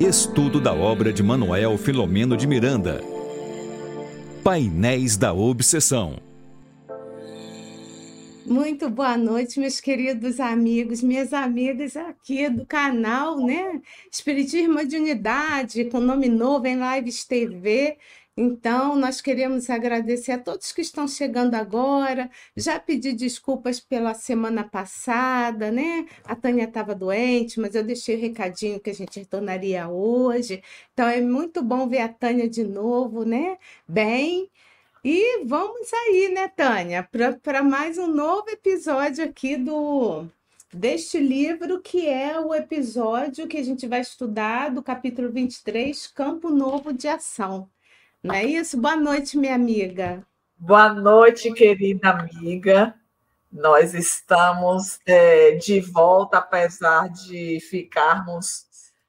Estudo da obra de Manuel Filomeno de Miranda. Painéis da Obsessão. Muito boa noite, meus queridos amigos, minhas amigas aqui do canal, né? Espiritismo de Unidade, com nome novo em Lives TV. Então, nós queremos agradecer a todos que estão chegando agora. Já pedi desculpas pela semana passada, né? A Tânia estava doente, mas eu deixei o recadinho que a gente retornaria hoje. Então, é muito bom ver a Tânia de novo, né? Bem. E vamos aí, né, Tânia, para mais um novo episódio aqui do deste livro, que é o episódio que a gente vai estudar do capítulo 23, Campo Novo de Ação. Não é isso? Boa noite, minha amiga. Boa noite, querida amiga. Nós estamos é, de volta, apesar de ficarmos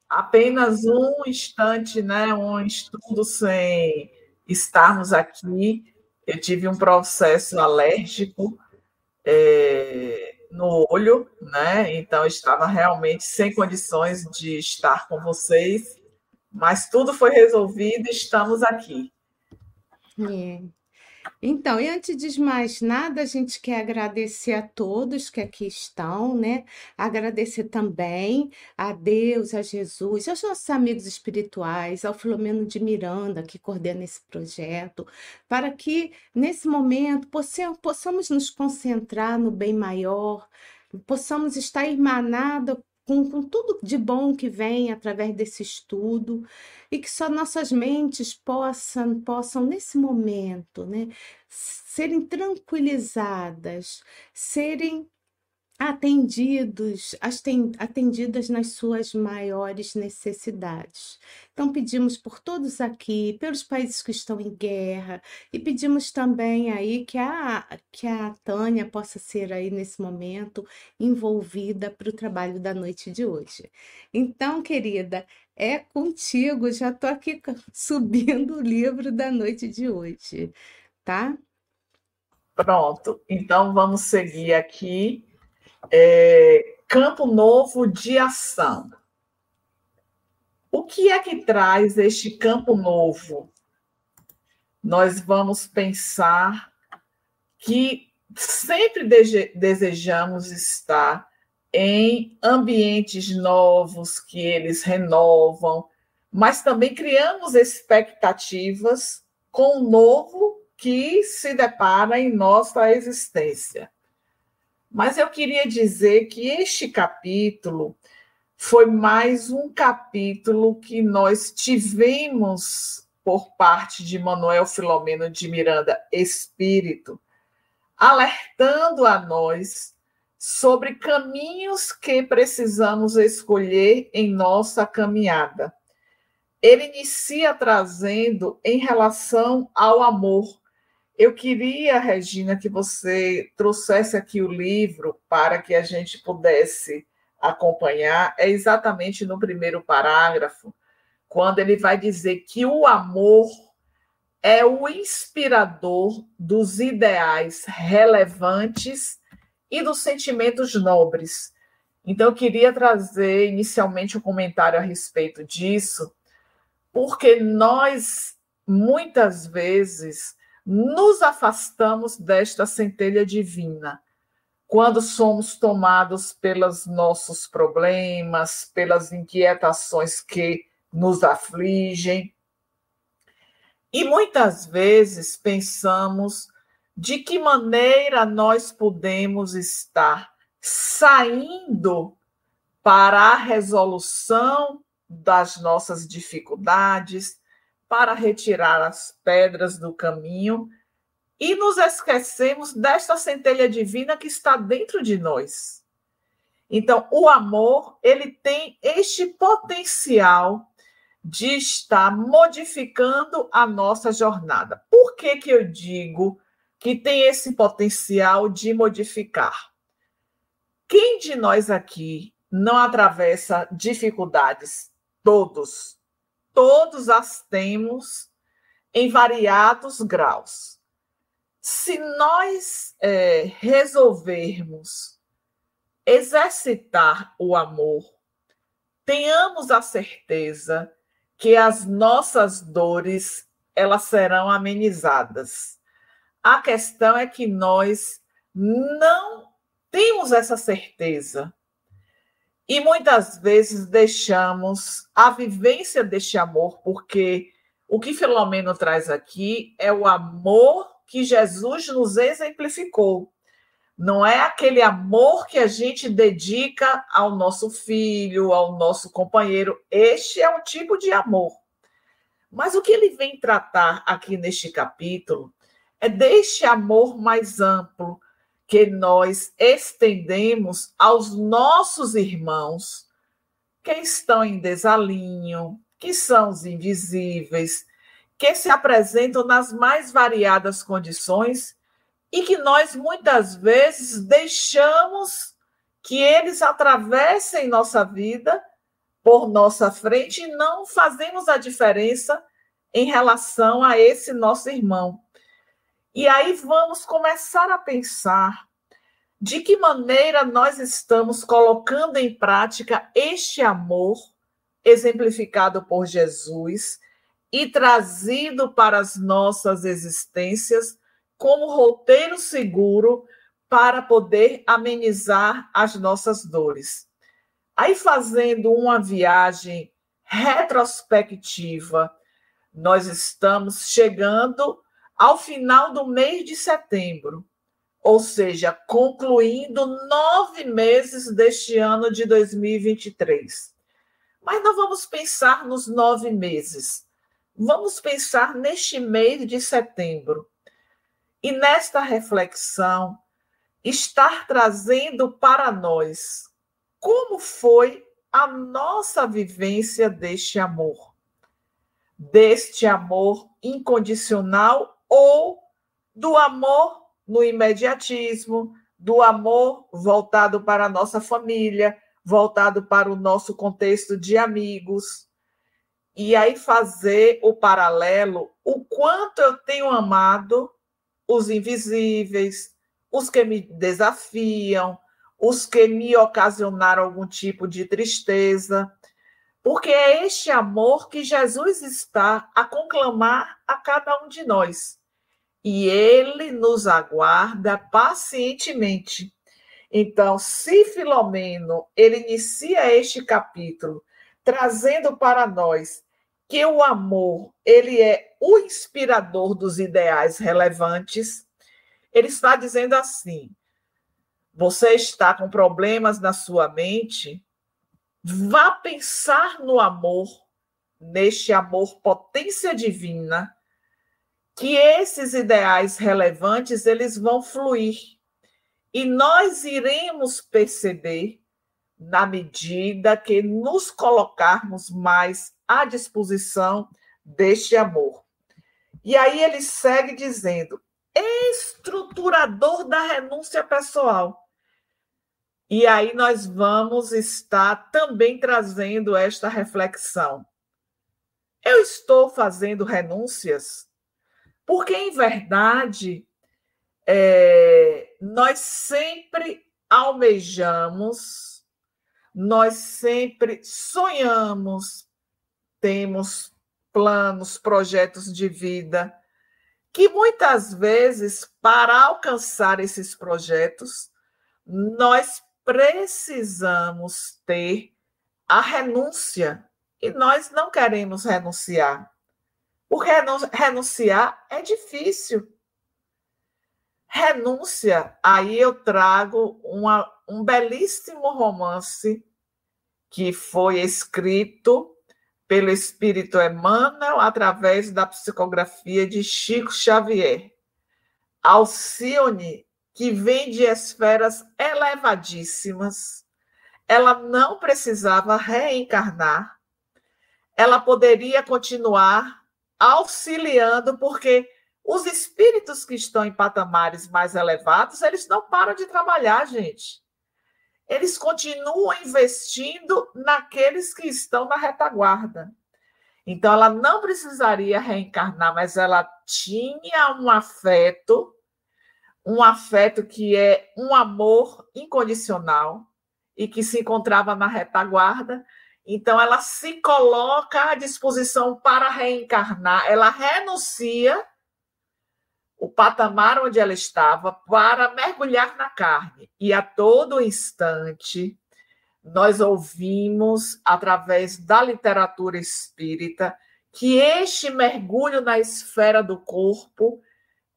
apenas um instante, né, um estudo sem estarmos aqui. Eu tive um processo alérgico é, no olho, né? Então estava realmente sem condições de estar com vocês mas tudo foi resolvido e estamos aqui. É. Então, e antes de mais nada, a gente quer agradecer a todos que aqui estão, né? Agradecer também a Deus, a Jesus, aos nossos amigos espirituais, ao Filomeno de Miranda, que coordena esse projeto, para que nesse momento possamos nos concentrar no bem maior, possamos estar irmanados com, com tudo de bom que vem através desse estudo e que só nossas mentes possam, possam nesse momento, né, serem tranquilizadas, serem atendidos, atendidas nas suas maiores necessidades. Então, pedimos por todos aqui, pelos países que estão em guerra, e pedimos também aí que a, que a Tânia possa ser aí nesse momento envolvida para o trabalho da noite de hoje. Então, querida, é contigo, já estou aqui subindo o livro da noite de hoje, tá? Pronto, então vamos seguir aqui é, campo novo de ação. O que é que traz este campo novo? Nós vamos pensar que sempre desejamos estar em ambientes novos, que eles renovam, mas também criamos expectativas com o novo que se depara em nossa existência. Mas eu queria dizer que este capítulo foi mais um capítulo que nós tivemos por parte de Manuel Filomeno de Miranda Espírito, alertando a nós sobre caminhos que precisamos escolher em nossa caminhada. Ele inicia trazendo em relação ao amor, eu queria, Regina, que você trouxesse aqui o livro para que a gente pudesse acompanhar. É exatamente no primeiro parágrafo, quando ele vai dizer que o amor é o inspirador dos ideais relevantes e dos sentimentos nobres. Então, eu queria trazer inicialmente um comentário a respeito disso, porque nós, muitas vezes, nos afastamos desta centelha divina. Quando somos tomados pelos nossos problemas, pelas inquietações que nos afligem. E muitas vezes pensamos de que maneira nós podemos estar saindo para a resolução das nossas dificuldades, para retirar as pedras do caminho e nos esquecemos desta centelha divina que está dentro de nós. Então, o amor, ele tem este potencial de estar modificando a nossa jornada. Por que que eu digo que tem esse potencial de modificar? Quem de nós aqui não atravessa dificuldades? Todos todos as temos em variados graus. Se nós é, resolvermos exercitar o amor, tenhamos a certeza que as nossas dores elas serão amenizadas. A questão é que nós não temos essa certeza. E muitas vezes deixamos a vivência deste amor, porque o que Filomeno traz aqui é o amor que Jesus nos exemplificou. Não é aquele amor que a gente dedica ao nosso filho, ao nosso companheiro. Este é um tipo de amor. Mas o que ele vem tratar aqui neste capítulo é deste amor mais amplo que nós estendemos aos nossos irmãos que estão em desalinho, que são os invisíveis, que se apresentam nas mais variadas condições e que nós muitas vezes deixamos que eles atravessem nossa vida por nossa frente e não fazemos a diferença em relação a esse nosso irmão. E aí vamos começar a pensar de que maneira nós estamos colocando em prática este amor exemplificado por Jesus e trazido para as nossas existências como roteiro seguro para poder amenizar as nossas dores. Aí, fazendo uma viagem retrospectiva, nós estamos chegando ao final do mês de setembro, ou seja, concluindo nove meses deste ano de 2023. Mas não vamos pensar nos nove meses, vamos pensar neste mês de setembro. E nesta reflexão, estar trazendo para nós como foi a nossa vivência deste amor, deste amor incondicional ou do amor no imediatismo, do amor voltado para a nossa família, voltado para o nosso contexto de amigos. E aí fazer o paralelo, o quanto eu tenho amado os invisíveis, os que me desafiam, os que me ocasionaram algum tipo de tristeza, porque é este amor que Jesus está a conclamar a cada um de nós e ele nos aguarda pacientemente. Então, se Filomeno ele inicia este capítulo trazendo para nós que o amor ele é o inspirador dos ideais relevantes, ele está dizendo assim: você está com problemas na sua mente, vá pensar no amor, neste amor potência divina que esses ideais relevantes eles vão fluir e nós iremos perceber na medida que nos colocarmos mais à disposição deste amor. E aí ele segue dizendo: estruturador da renúncia pessoal. E aí nós vamos estar também trazendo esta reflexão. Eu estou fazendo renúncias porque, em verdade, é, nós sempre almejamos, nós sempre sonhamos, temos planos, projetos de vida, que muitas vezes, para alcançar esses projetos, nós precisamos ter a renúncia e nós não queremos renunciar. Porque renunciar é difícil. Renúncia, aí eu trago uma, um belíssimo romance que foi escrito pelo Espírito Emmanuel através da psicografia de Chico Xavier. Alcione, que vem de esferas elevadíssimas, ela não precisava reencarnar, ela poderia continuar auxiliando, porque os espíritos que estão em patamares mais elevados, eles não param de trabalhar, gente. Eles continuam investindo naqueles que estão na retaguarda. Então, ela não precisaria reencarnar, mas ela tinha um afeto, um afeto que é um amor incondicional e que se encontrava na retaguarda Então, ela se coloca à disposição para reencarnar, ela renuncia o patamar onde ela estava para mergulhar na carne. E a todo instante, nós ouvimos, através da literatura espírita, que este mergulho na esfera do corpo,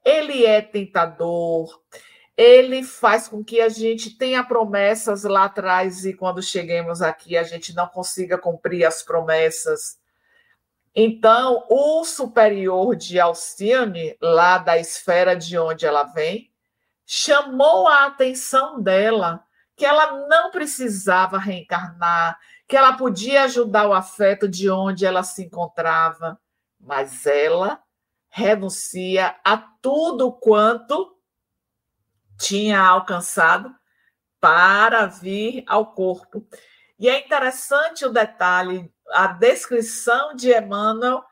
ele é tentador, ele faz com que a gente tenha promessas lá atrás e quando cheguemos aqui a gente não consiga cumprir as promessas. Então, o superior de Alcione, lá da esfera de onde ela vem, chamou a atenção dela que ela não precisava reencarnar, que ela podia ajudar o afeto de onde ela se encontrava, mas ela renuncia a tudo quanto tinha alcançado para vir ao corpo. E é interessante o detalhe a descrição de Emmanuel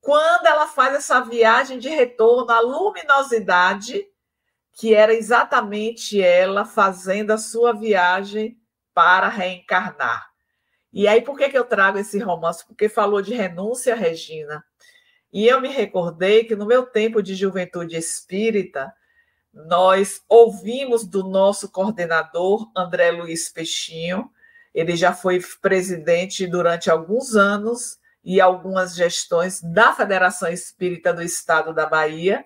quando ela faz essa viagem de retorno à luminosidade, que era exatamente ela fazendo a sua viagem para reencarnar. E aí, por que, que eu trago esse romance? Porque falou de renúncia, Regina. E eu me recordei que no meu tempo de juventude espírita, nós ouvimos do nosso coordenador, André Luiz Peixinho, ele já foi presidente durante alguns anos e algumas gestões da Federação Espírita do Estado da Bahia.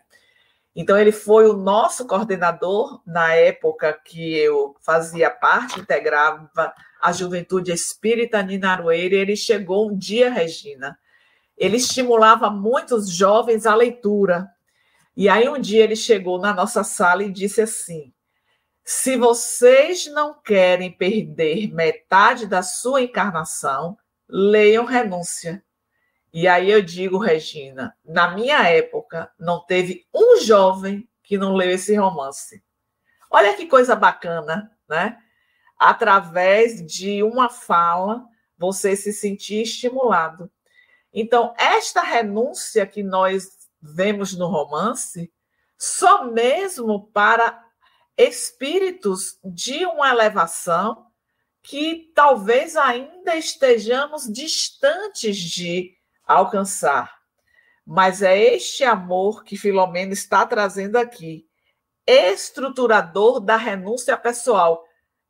Então, ele foi o nosso coordenador na época que eu fazia parte, integrava a Juventude Espírita Ninarueira. Ele chegou um dia, Regina, ele estimulava muitos jovens à leitura. E aí, um dia, ele chegou na nossa sala e disse assim: se vocês não querem perder metade da sua encarnação, leiam Renúncia. E aí eu digo, Regina, na minha época, não teve um jovem que não leu esse romance. Olha que coisa bacana, né? Através de uma fala, você se sentir estimulado. Então, esta renúncia que nós vemos no romance, só mesmo para espíritos de uma elevação que talvez ainda estejamos distantes de alcançar. Mas é este amor que Filomena está trazendo aqui, estruturador da renúncia pessoal.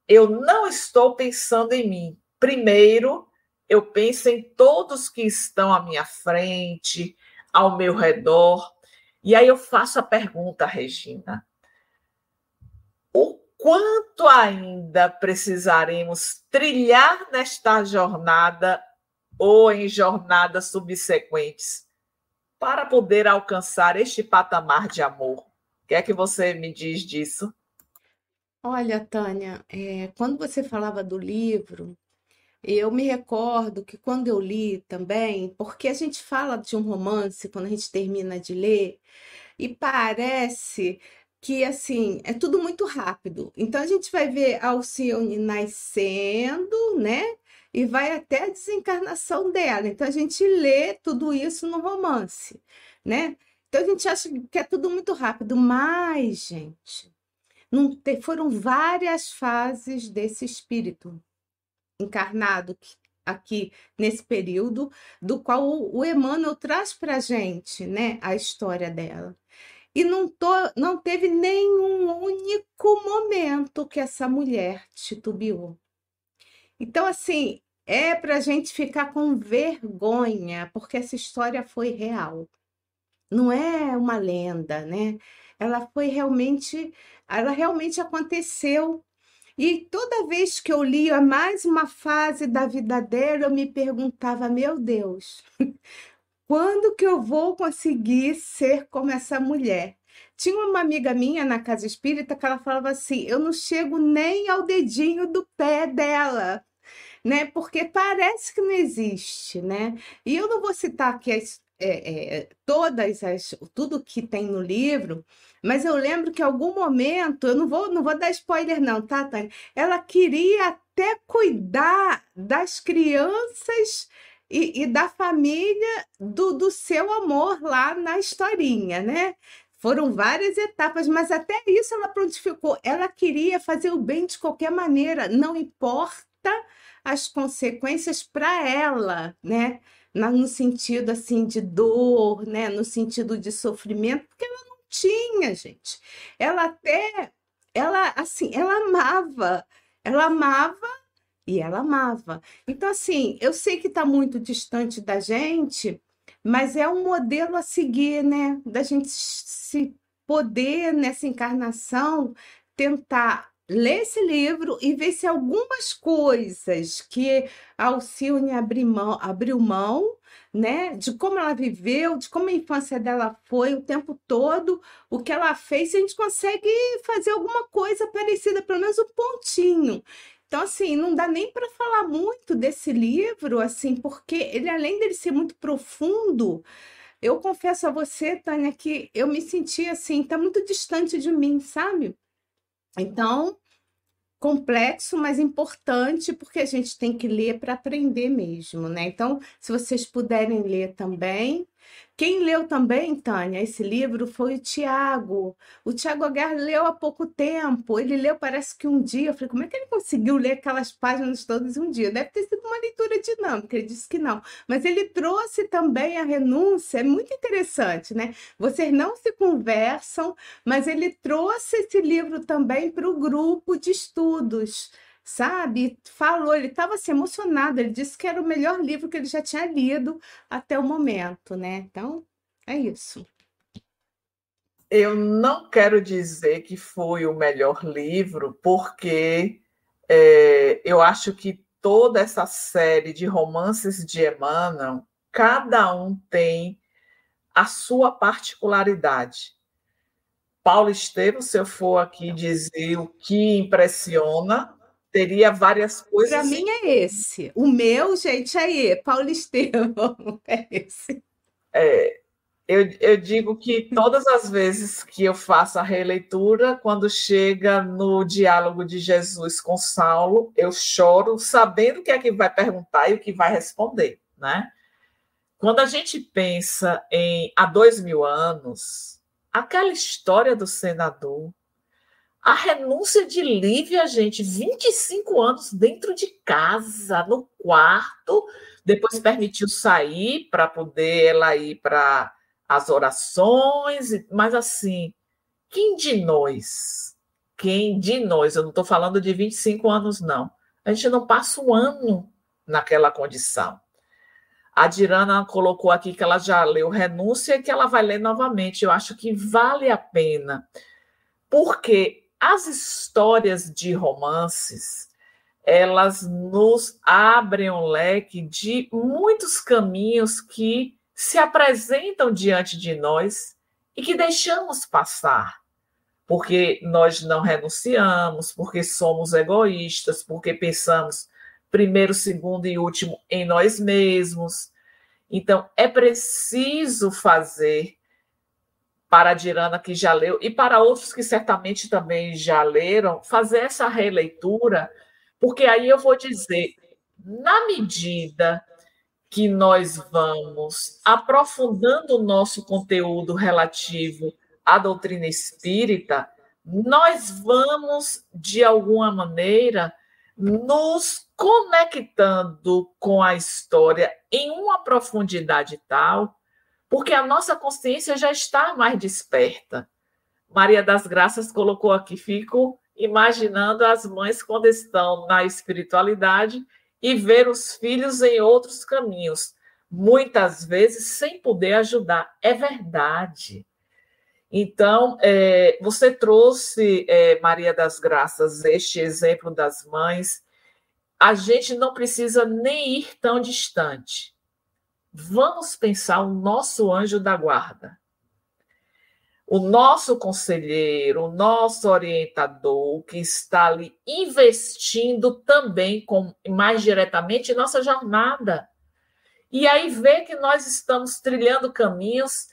Eu não estou pensando em mim. Primeiro, eu penso em todos que estão à minha frente, ao meu redor. E aí eu faço a pergunta, Regina: o quanto ainda precisaremos trilhar nesta jornada ou em jornadas subsequentes para poder alcançar este patamar de amor. O que é que você me diz disso? Olha, Tânia, é, quando você falava do livro, eu me recordo que quando eu li também, porque a gente fala de um romance quando a gente termina de ler, e parece que assim é tudo muito rápido. Então a gente vai ver Alcione nascendo, né? E vai até a desencarnação dela. Então a gente lê tudo isso no romance, né? Então a gente acha que é tudo muito rápido, mas, gente, não te, foram várias fases desse espírito encarnado aqui nesse período, do qual o Emmanuel traz para a gente, né, a história dela. E não, tô, não teve nenhum único momento que essa mulher titubeou. Então, assim, é para a gente ficar com vergonha, porque essa história foi real. Não é uma lenda, né? Ela foi realmente, ela realmente aconteceu. E toda vez que eu lia mais uma fase da vida dela, eu me perguntava, meu Deus, quando que eu vou conseguir ser como essa mulher? Tinha uma amiga minha na casa espírita que ela falava assim: eu não chego nem ao dedinho do pé dela, né? Porque parece que não existe, né? E eu não vou citar aqui as, é, é, todas as, tudo que tem no livro, mas eu lembro que em algum momento, eu não vou, não vou dar spoiler, não, tá, Tânia? Ela queria até cuidar das crianças e, e da família do, do seu amor lá na historinha, né? Foram várias etapas, mas até isso ela prontificou. Ela queria fazer o bem de qualquer maneira, não importa as consequências para ela, né? No sentido assim de dor, né? No sentido de sofrimento, porque ela não tinha, gente. Ela até, ela assim, ela amava, ela amava e ela amava. Então assim, eu sei que está muito distante da gente, mas é um modelo a seguir, né? Da gente se poder nessa encarnação tentar ler esse livro e ver se algumas coisas que a Alcione abriu mão, abriu mão, né, de como ela viveu, de como a infância dela foi o tempo todo, o que ela fez, se a gente consegue fazer alguma coisa parecida, pelo menos um pontinho. Então, assim, não dá nem para falar muito desse livro, assim, porque ele, além dele ser muito profundo, eu confesso a você, Tânia, que eu me senti assim, tá muito distante de mim, sabe? Então, complexo, mas importante, porque a gente tem que ler para aprender mesmo, né? Então, se vocês puderem ler também, quem leu também, Tânia, esse livro foi o Tiago. O Tiago Aguiar leu há pouco tempo. Ele leu, parece que um dia. Eu falei, como é que ele conseguiu ler aquelas páginas todas em um dia? Deve ter sido uma leitura dinâmica. Ele disse que não. Mas ele trouxe também a renúncia. É muito interessante, né? Vocês não se conversam, mas ele trouxe esse livro também para o grupo de estudos sabe? Falou, ele estava assim, emocionado, ele disse que era o melhor livro que ele já tinha lido até o momento, né? Então, é isso. Eu não quero dizer que foi o melhor livro, porque é, eu acho que toda essa série de romances de Emmanuel, cada um tem a sua particularidade. Paulo Estevam, se eu for aqui dizer o que impressiona, teria várias coisas. Para mim é esse. O meu, gente, aí, Paulo Estevam, é esse. É, eu, eu digo que todas as vezes que eu faço a releitura, quando chega no diálogo de Jesus com Saulo, eu choro sabendo o que é que vai perguntar e o que vai responder, né? Quando a gente pensa em há dois mil anos, aquela história do senador, a renúncia de Lívia, gente, 25 anos dentro de casa, no quarto, depois permitiu sair para poder ela ir para as orações, mas assim, quem de nós, quem de nós, eu não estou falando de 25 anos, não, a gente não passa um ano naquela condição. A Dirana colocou aqui que ela já leu Renúncia e que ela vai ler novamente. Eu acho que vale a pena, porque as histórias de romances, elas nos abrem um leque de muitos caminhos que se apresentam diante de nós e que deixamos passar, porque nós não renunciamos, porque somos egoístas, porque pensamos primeiro, segundo e último em nós mesmos. Então, é preciso fazer para a Dirana, que já leu, e para outros que certamente também já leram, fazer essa releitura, porque aí eu vou dizer, na medida que nós vamos aprofundando o nosso conteúdo relativo à doutrina espírita, nós vamos, de alguma maneira, nos conectando com a história em uma profundidade tal porque a nossa consciência já está mais desperta. Maria das Graças colocou aqui, fico imaginando as mães quando estão na espiritualidade e ver os filhos em outros caminhos, muitas vezes sem poder ajudar. É verdade. Então, é, você trouxe, é, Maria das Graças, este exemplo das mães. A gente não precisa nem ir tão distante vamos pensar o nosso anjo da guarda, o nosso conselheiro, o nosso orientador, que está ali investindo também com, mais diretamente em nossa jornada. E aí vê que nós estamos trilhando caminhos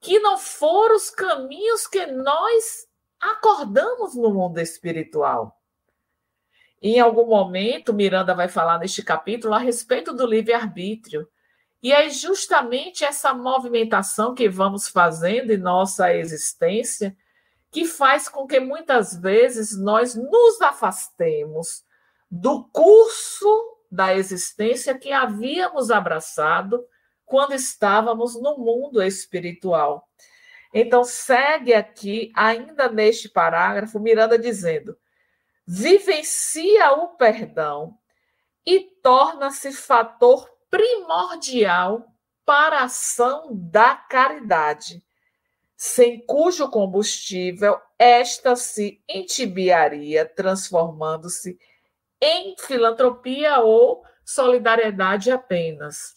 que não foram os caminhos que nós acordamos no mundo espiritual. Em algum momento, Miranda vai falar neste capítulo a respeito do livre-arbítrio. E é justamente essa movimentação que vamos fazendo em nossa existência que faz com que muitas vezes nós nos afastemos do curso da existência que havíamos abraçado quando estávamos no mundo espiritual. Então, segue aqui, ainda neste parágrafo, Miranda dizendo: vivencia o perdão e torna-se fator primordial para a ação da caridade, sem cujo combustível esta se entibiaria, transformando-se em filantropia ou solidariedade apenas.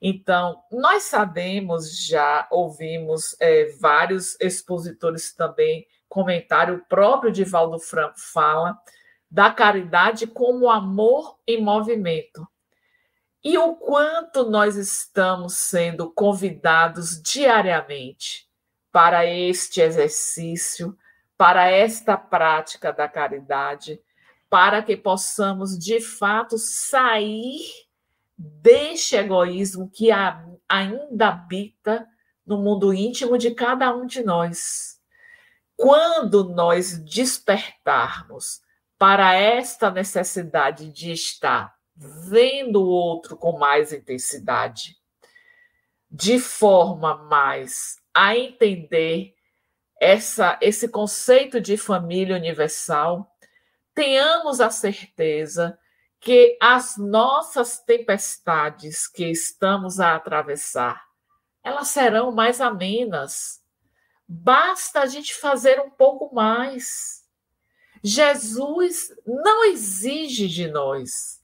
Então, nós sabemos, já ouvimos é, vários expositores também comentar, o próprio Divaldo Franco fala da caridade como amor em movimento. E o quanto nós estamos sendo convidados diariamente para este exercício, para esta prática da caridade, para que possamos de fato sair deste egoísmo que ainda habita no mundo íntimo de cada um de nós. Quando nós despertarmos para esta necessidade de estar vendo o outro com mais intensidade, de forma mais a entender essa, esse conceito de família universal, tenhamos a certeza que as nossas tempestades que estamos a atravessar, elas serão mais amenas. Basta a gente fazer um pouco mais. Jesus não exige de nós.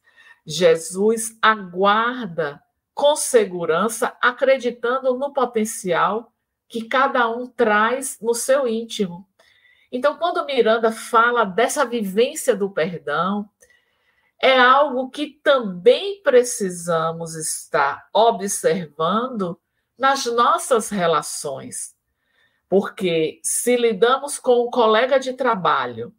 Jesus aguarda com segurança, acreditando no potencial que cada um traz no seu íntimo. Então, quando Miranda fala dessa vivência do perdão, é algo que também precisamos estar observando nas nossas relações. Porque se lidamos com um colega de trabalho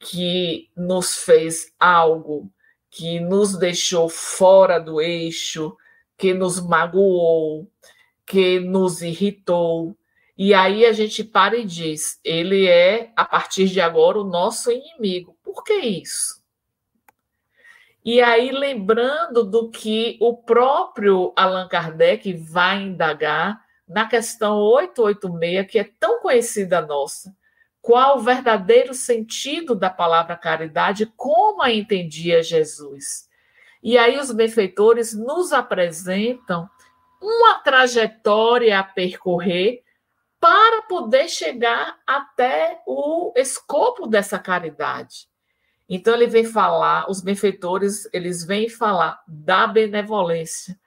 que nos fez algo que nos deixou fora do eixo, que nos magoou, que nos irritou, e aí a gente para e diz: ele é, a partir de agora, o nosso inimigo. Por que isso? E aí, lembrando do que o próprio Allan Kardec vai indagar na questão 886, que é tão conhecida nossa, qual o verdadeiro sentido da palavra caridade, como a entendia Jesus. E aí os benfeitores nos apresentam uma trajetória a percorrer para poder chegar até o escopo dessa caridade. Então ele vem falar, os benfeitores, eles vêm falar da benevolência,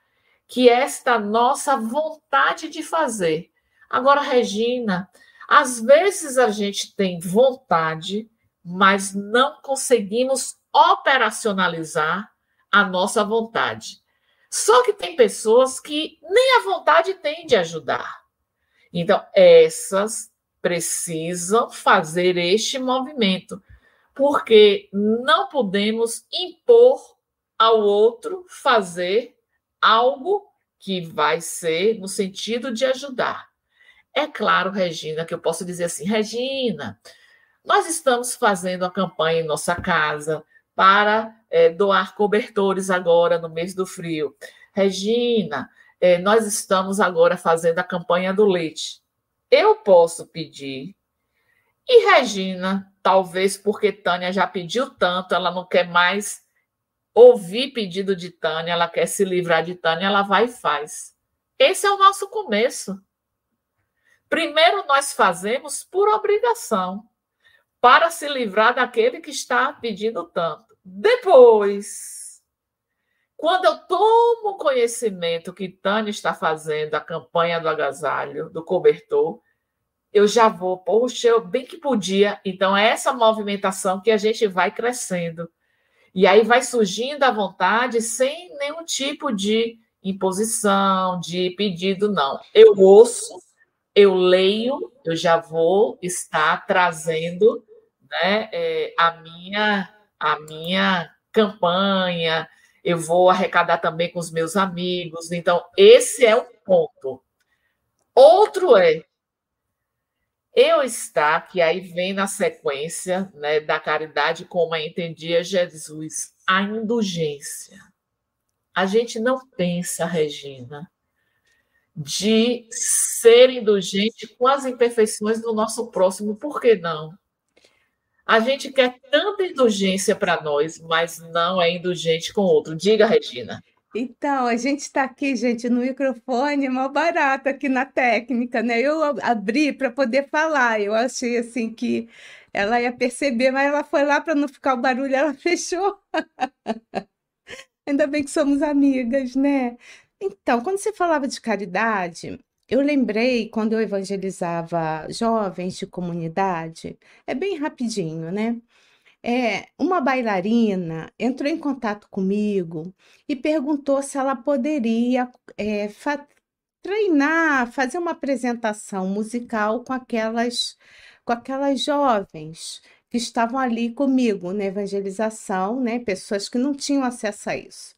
que é esta nossa vontade de fazer. Agora, Regina, às vezes a gente tem vontade, mas não conseguimos operacionalizar a nossa vontade. Só que tem pessoas que nem a vontade têm de ajudar. Então, essas precisam fazer este movimento porque não podemos impor ao outro fazer algo que vai ser no sentido de ajudar. É claro, Regina, que eu posso dizer assim, Regina, nós estamos fazendo a campanha em nossa casa para é, doar cobertores agora no mês do frio. Regina, é, nós estamos agora fazendo a campanha do leite. Eu posso pedir e Regina, talvez porque Tânia já pediu tanto, ela não quer mais ouvir pedido de Tânia, ela quer se livrar de Tânia, ela vai e faz. Esse é o nosso começo. Primeiro nós fazemos por obrigação, para se livrar daquele que está pedindo tanto. Depois, quando eu tomo conhecimento que Tânia está fazendo a campanha do agasalho, do cobertor, eu já vou, poxa, eu bem que podia. Então, é essa movimentação que a gente vai crescendo. E aí vai surgindo a vontade sem nenhum tipo de imposição, de pedido, não. Eu ouço, eu leio, eu já vou estar trazendo né, é, a, minha, a minha campanha, eu vou arrecadar também com os meus amigos. Então, esse é um ponto. Outro é eu estar, que aí vem na sequência né, da caridade como a entendia Jesus. a indulgência. A gente não pensa, Regina, de ser indulgente com as imperfeições do nosso próximo, por que não? A gente quer tanta indulgência para nós, mas não é indulgente com o outro. Diga, Regina. Então, a gente está aqui, gente, no microfone, mal barato aqui na técnica, né? Eu abri para poder falar, eu achei assim que ela ia perceber, mas ela foi lá para não ficar o barulho, ela fechou. Ainda bem que somos amigas, né? Então, quando você falava de caridade, eu lembrei quando eu evangelizava jovens de comunidade, é bem rapidinho, né? É, uma bailarina entrou em contato comigo e perguntou se ela poderia é, fa treinar, fazer uma apresentação musical com aquelas, com aquelas jovens que estavam ali comigo na evangelização, né? Pessoas que não tinham acesso a isso.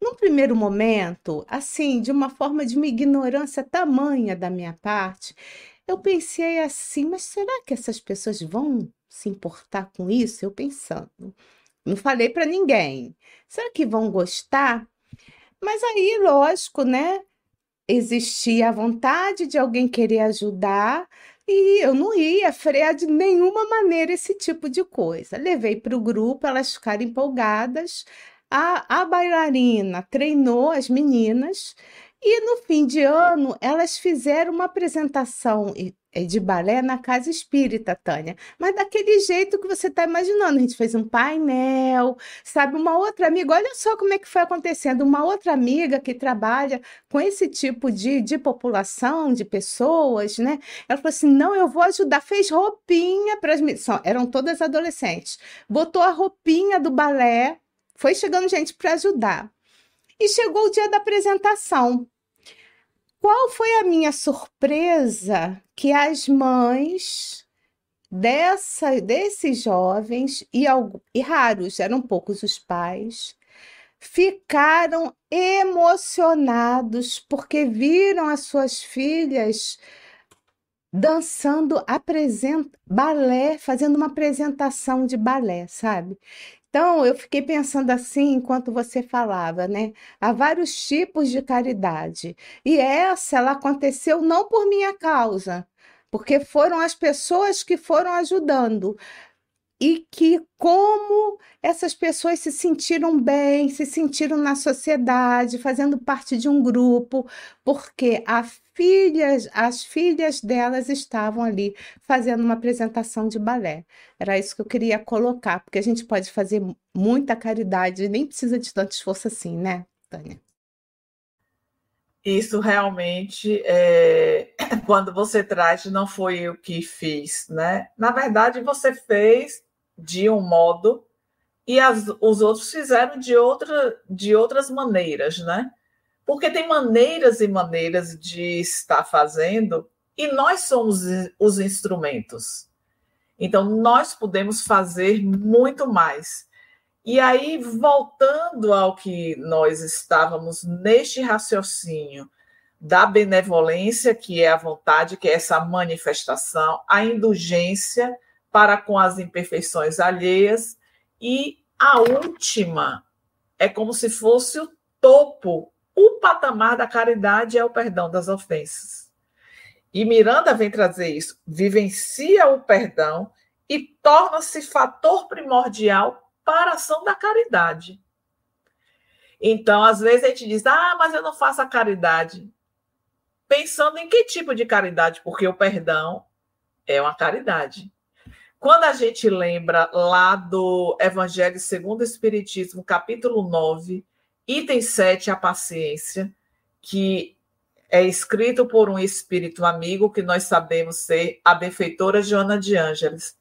Num primeiro momento, assim, de uma forma de uma ignorância tamanha da minha parte, eu pensei assim, mas será que essas pessoas vão se importar com isso? Eu pensando. Não falei para ninguém. Será que vão gostar? Mas aí, lógico, né? Existia a vontade de alguém querer ajudar e eu não ia frear de nenhuma maneira esse tipo de coisa. Levei para o grupo, elas ficaram empolgadas. A, a bailarina treinou as meninas e no fim de ano elas fizeram uma apresentação é de balé na casa espírita, Tânia. Mas daquele jeito que você está imaginando. A gente fez um painel, sabe? Uma outra amiga, olha só como é que foi acontecendo. Uma outra amiga que trabalha com esse tipo de, de população, de pessoas, né? Ela falou assim: não, eu vou ajudar. Fez roupinha para as meninas. Eram todas adolescentes. Botou a roupinha do balé, foi chegando gente para ajudar. E chegou o dia da apresentação. Qual foi a minha surpresa que as mães dessa, desses jovens, e, e raros, eram poucos os pais, ficaram emocionados porque viram as suas filhas dançando balé, fazendo uma apresentação de balé, sabe? Então, eu fiquei pensando assim enquanto você falava, né? Há vários tipos de caridade. E essa, ela aconteceu não por minha causa, porque foram as pessoas que foram ajudando e que como essas pessoas se sentiram bem, se sentiram na sociedade, fazendo parte de um grupo, porque a filhas, as filhas delas estavam ali fazendo uma apresentação de balé. Era isso que eu queria colocar, porque a gente pode fazer muita caridade, nem precisa de tanto esforço assim, né, Tânia? Isso realmente, é... quando você traz, não foi eu que fiz, né? Na verdade, você fez de um modo e as, os outros fizeram de, outra, de outras maneiras, né? Porque tem maneiras e maneiras de estar fazendo e nós somos os instrumentos. Então, nós podemos fazer muito mais. E aí, voltando ao que nós estávamos neste raciocínio da benevolência, que é a vontade, que é essa manifestação, a indulgência, para com as imperfeições alheias, e a última é como se fosse o topo, o patamar da caridade é o perdão das ofensas. E Miranda vem trazer isso, vivencia o perdão e torna-se fator primordial para a ação da caridade. Então, às vezes a gente diz: "Ah, mas eu não faço a caridade". Pensando em que tipo de caridade? Porque o perdão é uma caridade. Quando a gente lembra lá do Evangelho segundo o Espiritismo, capítulo 9, item 7, a paciência, que é escrito por um espírito amigo que nós sabemos ser a benfeitora Joana de Ângeles.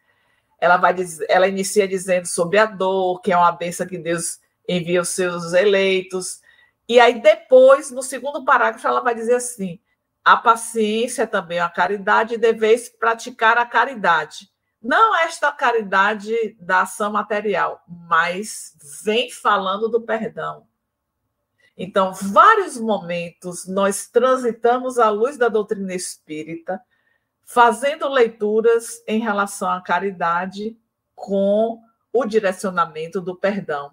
Ela vai ela inicia dizendo sobre a dor, que é uma benção que Deus envia os seus eleitos. E aí depois, no segundo parágrafo, ela vai dizer assim: a paciência é também a caridade, e deveis praticar a caridade não esta caridade da ação material, mas vem falando do perdão. Então, vários momentos nós transitamos à luz da doutrina espírita, fazendo leituras em relação à caridade com o direcionamento do perdão.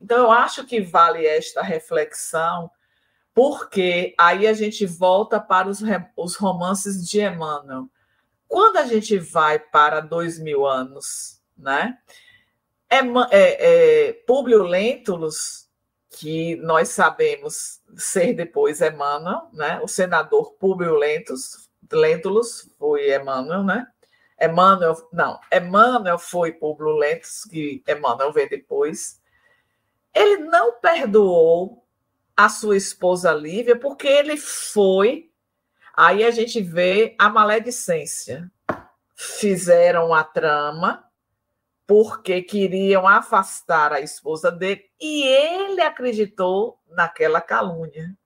Então, eu acho que vale esta reflexão, porque aí a gente volta para os, os romances de Emmanuel. Quando a gente vai para dois mil anos, né? É, é, é, Públio Lentulus, que nós sabemos ser depois Emmanuel, né? O senador Públio Lentulus, Lentulus foi Emmanuel, né? Emmanuel, não, Emmanuel foi Públio Lentulus, que Emmanuel veio depois. Ele não perdoou a sua esposa Lívia porque ele foi. Aí a gente vê a maledicência. Fizeram a trama porque queriam afastar a esposa dele e ele acreditou naquela calúnia.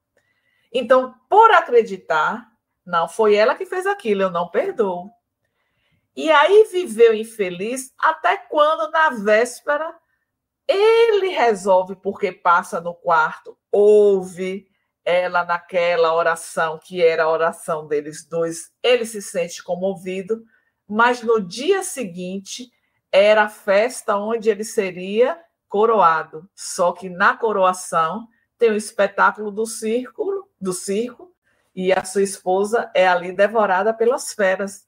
Então, por acreditar, não foi ela que fez aquilo, eu não perdoo. E aí viveu infeliz até quando, na véspera, ele resolve, porque passa no quarto, ouve ela naquela oração, que era a oração deles dois, ele se sente comovido, mas no dia seguinte era a festa onde ele seria coroado. Só que na coroação tem o espetáculo do circo, do circo, e a sua esposa é ali devorada pelas feras.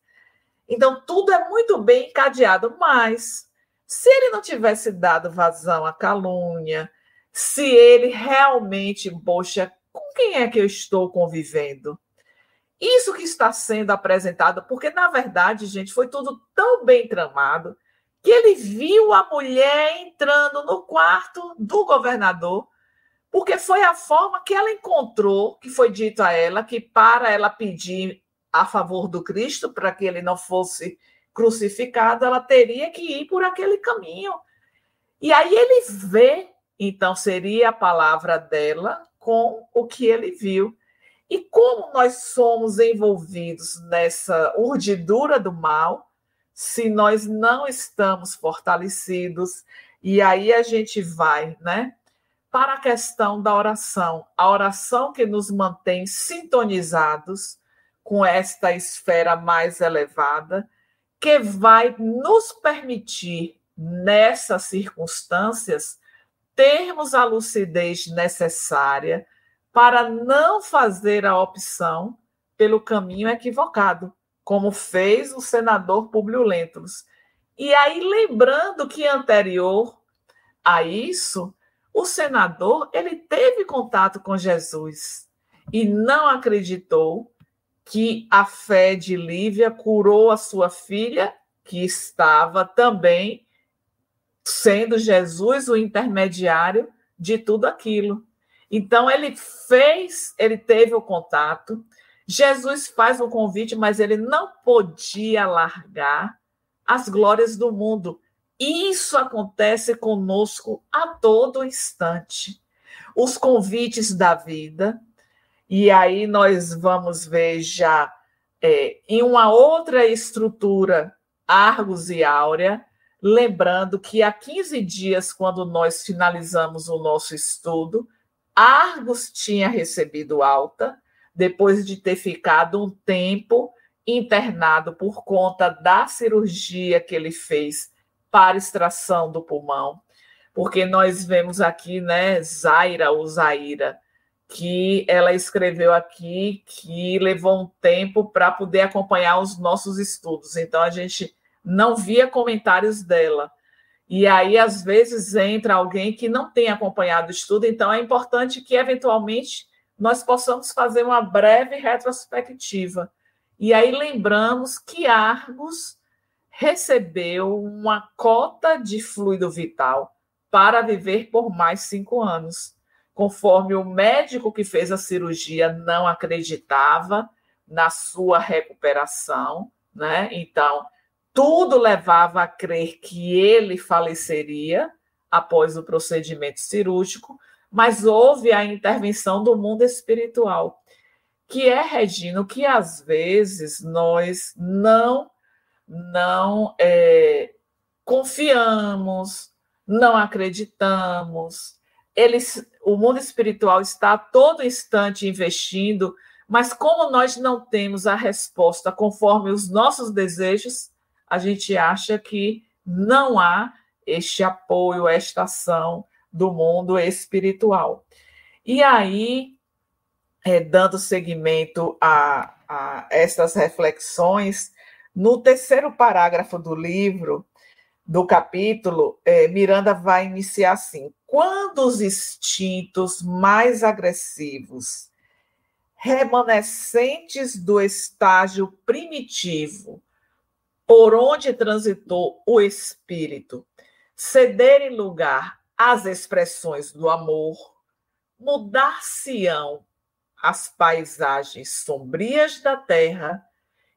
Então tudo é muito bem encadeado, mas se ele não tivesse dado vazão à calúnia, se ele realmente, poxa, com quem é que eu estou convivendo? Isso que está sendo apresentado, porque na verdade, gente, foi tudo tão bem tramado que ele viu a mulher entrando no quarto do governador, porque foi a forma que ela encontrou, que foi dito a ela, que para ela pedir a favor do Cristo, para que ele não fosse crucificado, ela teria que ir por aquele caminho. E aí ele vê, então seria a palavra dela com o que ele viu. E como nós somos envolvidos nessa urdidura do mal, se nós não estamos fortalecidos, e aí a gente vai, né, para a questão da oração, a oração que nos mantém sintonizados com esta esfera mais elevada, que vai nos permitir, nessas circunstâncias, termos a lucidez necessária para não fazer a opção pelo caminho equivocado, como fez o senador Publio Lentulus. E aí, lembrando que anterior a isso, o senador ele teve contato com Jesus e não acreditou que a fé de Lívia curou a sua filha, que estava também sendo Jesus o intermediário de tudo aquilo. Então ele fez, ele teve o contato. Jesus faz um convite, mas ele não podia largar as glórias do mundo. Isso acontece conosco a todo instante. Os convites da vida, e aí nós vamos ver já é, em uma outra estrutura, Argos e Áurea, lembrando que há 15 dias, quando nós finalizamos o nosso estudo, Argos tinha recebido alta, depois de ter ficado um tempo internado por conta da cirurgia que ele fez para extração do pulmão, porque nós vemos aqui, né, Zaira ou Zaira, que ela escreveu aqui que levou um tempo para poder acompanhar os nossos estudos. Então a gente não via comentários dela. E aí, às vezes, entra alguém que não tem acompanhado o estudo, então é importante que, eventualmente, nós possamos fazer uma breve retrospectiva. E aí lembramos que Argos recebeu uma cota de fluido vital para viver por mais cinco anos conforme o médico que fez a cirurgia não acreditava na sua recuperação, né? Então, tudo levava a crer que ele faleceria após o procedimento cirúrgico, mas houve a intervenção do mundo espiritual, que é, Regina, que às vezes nós não, não é, confiamos, não acreditamos, eles, o mundo espiritual está a todo instante investindo, mas como nós não temos a resposta conforme os nossos desejos, a gente acha que não há este apoio, esta ação do mundo espiritual. E aí, é, dando seguimento a, a essas reflexões, no terceiro parágrafo do livro, do capítulo, é, Miranda vai iniciar assim: quando os instintos mais agressivos, remanescentes do estágio primitivo, por onde transitou o espírito, cederem lugar às expressões do amor, mudar-se-ão as paisagens sombrias da terra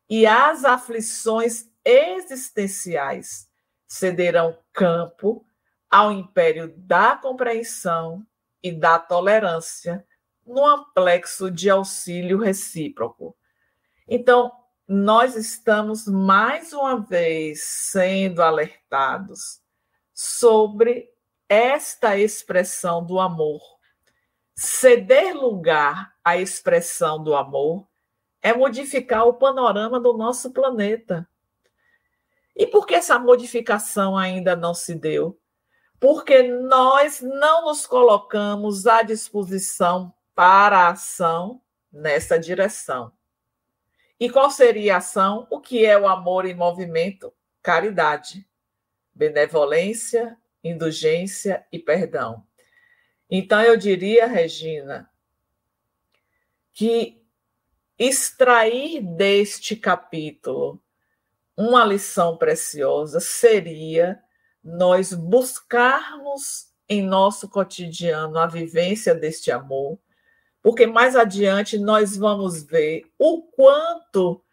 e as aflições existenciais cederão campo ao império da compreensão e da tolerância no amplexo de auxílio recíproco. Então, nós estamos mais uma vez sendo alertados sobre esta expressão do amor. Ceder lugar à expressão do amor é modificar o panorama do nosso planeta. E por que essa modificação ainda não se deu? Porque nós não nos colocamos à disposição para a ação nessa direção. E qual seria a ação? O que é o amor em movimento? Caridade, benevolência, indulgência e perdão. Então eu diria, Regina, que extrair deste capítulo uma lição preciosa seria nós buscarmos em nosso cotidiano a vivência deste amor, porque mais adiante nós vamos ver o quanto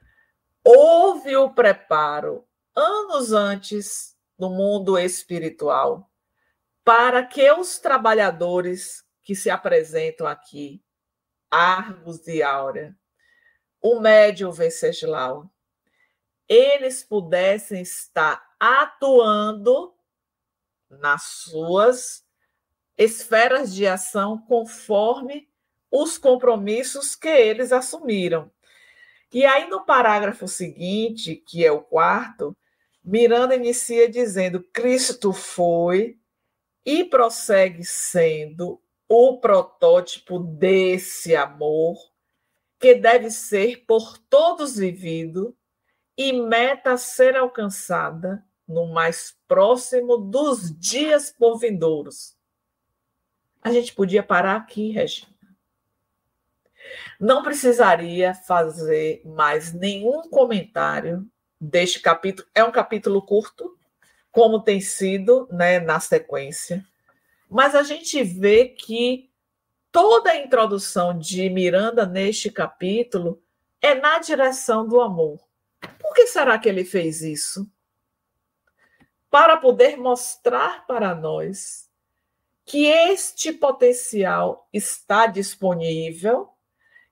houve o preparo anos antes no mundo espiritual para que os trabalhadores que se apresentam aqui, Argos e Áurea, o médium Venceslau, eles pudessem estar atuando nas suas esferas de ação conforme os compromissos que eles assumiram. E aí, no parágrafo seguinte, que é o quarto, Miranda inicia dizendo: Cristo foi e prossegue sendo o protótipo desse amor que deve ser por todos vivido e meta a ser alcançada no mais próximo dos dias por vindouros. A gente podia parar aqui, Regina. Não precisaria fazer mais nenhum comentário deste capítulo. É um capítulo curto, como tem sido né, na sequência, mas a gente vê que toda a introdução de Miranda neste capítulo é na direção do amor. Por que será que ele fez isso? Para poder mostrar para nós que este potencial está disponível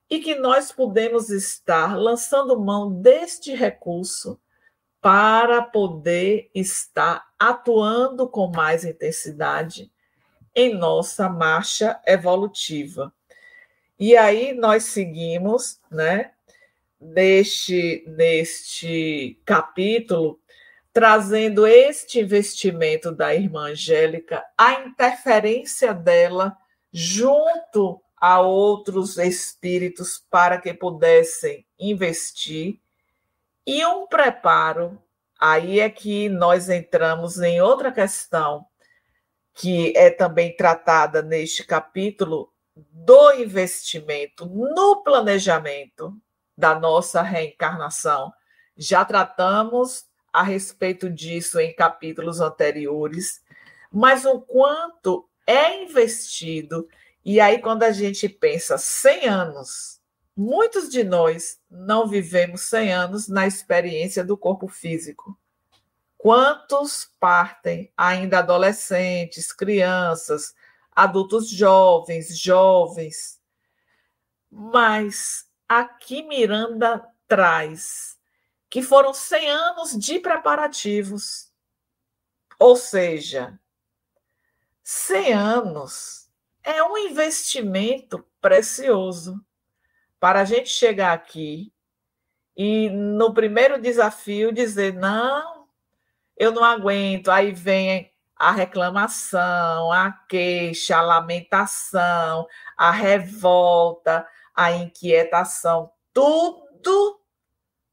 e que nós podemos estar lançando mão deste recurso para poder estar atuando com mais intensidade em nossa marcha evolutiva. E aí nós seguimos, né, neste, neste capítulo, trazendo este investimento da irmã Angélica, a interferência dela junto a outros espíritos para que pudessem investir e um preparo. Aí é que nós entramos em outra questão que é também tratada neste capítulo do investimento no planejamento da nossa reencarnação. Já tratamos a respeito disso em capítulos anteriores, mas o quanto é investido e aí, quando a gente pensa 100 anos, muitos de nós não vivemos 100 anos na experiência do corpo físico. Quantos partem ainda adolescentes, crianças, adultos jovens, jovens? Mas aqui Miranda traz que foram 100 anos de preparativos. Ou seja, 100 anos é um investimento precioso para a gente chegar aqui e no primeiro desafio dizer não, eu não aguento. Aí vem a reclamação, a queixa, a lamentação, a revolta, a inquietação, tudo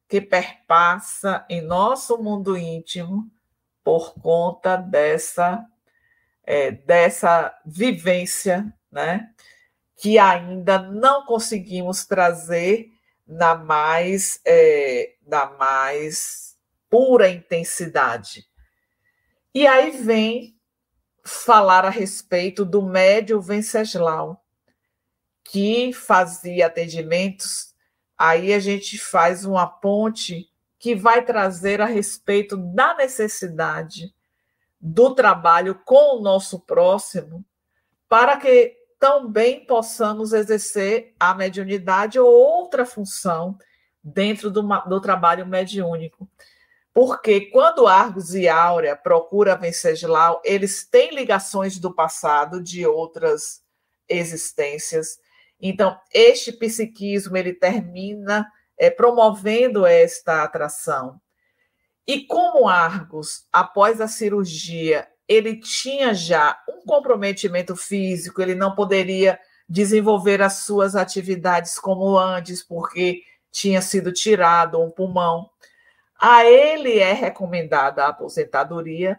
que perpassa em nosso mundo íntimo por conta dessa é, dessa vivência, né, que ainda não conseguimos trazer na mais é, na mais pura intensidade. E aí vem falar a respeito do médio Venceslau, que fazia atendimentos. Aí a gente faz uma ponte que vai trazer a respeito da necessidade do trabalho com o nosso próximo, para que também possamos exercer a mediunidade ou outra função dentro do, do trabalho mediúnico. Porque quando Argos e Áurea procura Venceslau, eles têm ligações do passado, de outras existências. Então, este psiquismo ele termina é, promovendo esta atração. E como Argos, após a cirurgia, ele tinha já um comprometimento físico, ele não poderia desenvolver as suas atividades como antes, porque tinha sido tirado um pulmão. A ele é recomendada a aposentadoria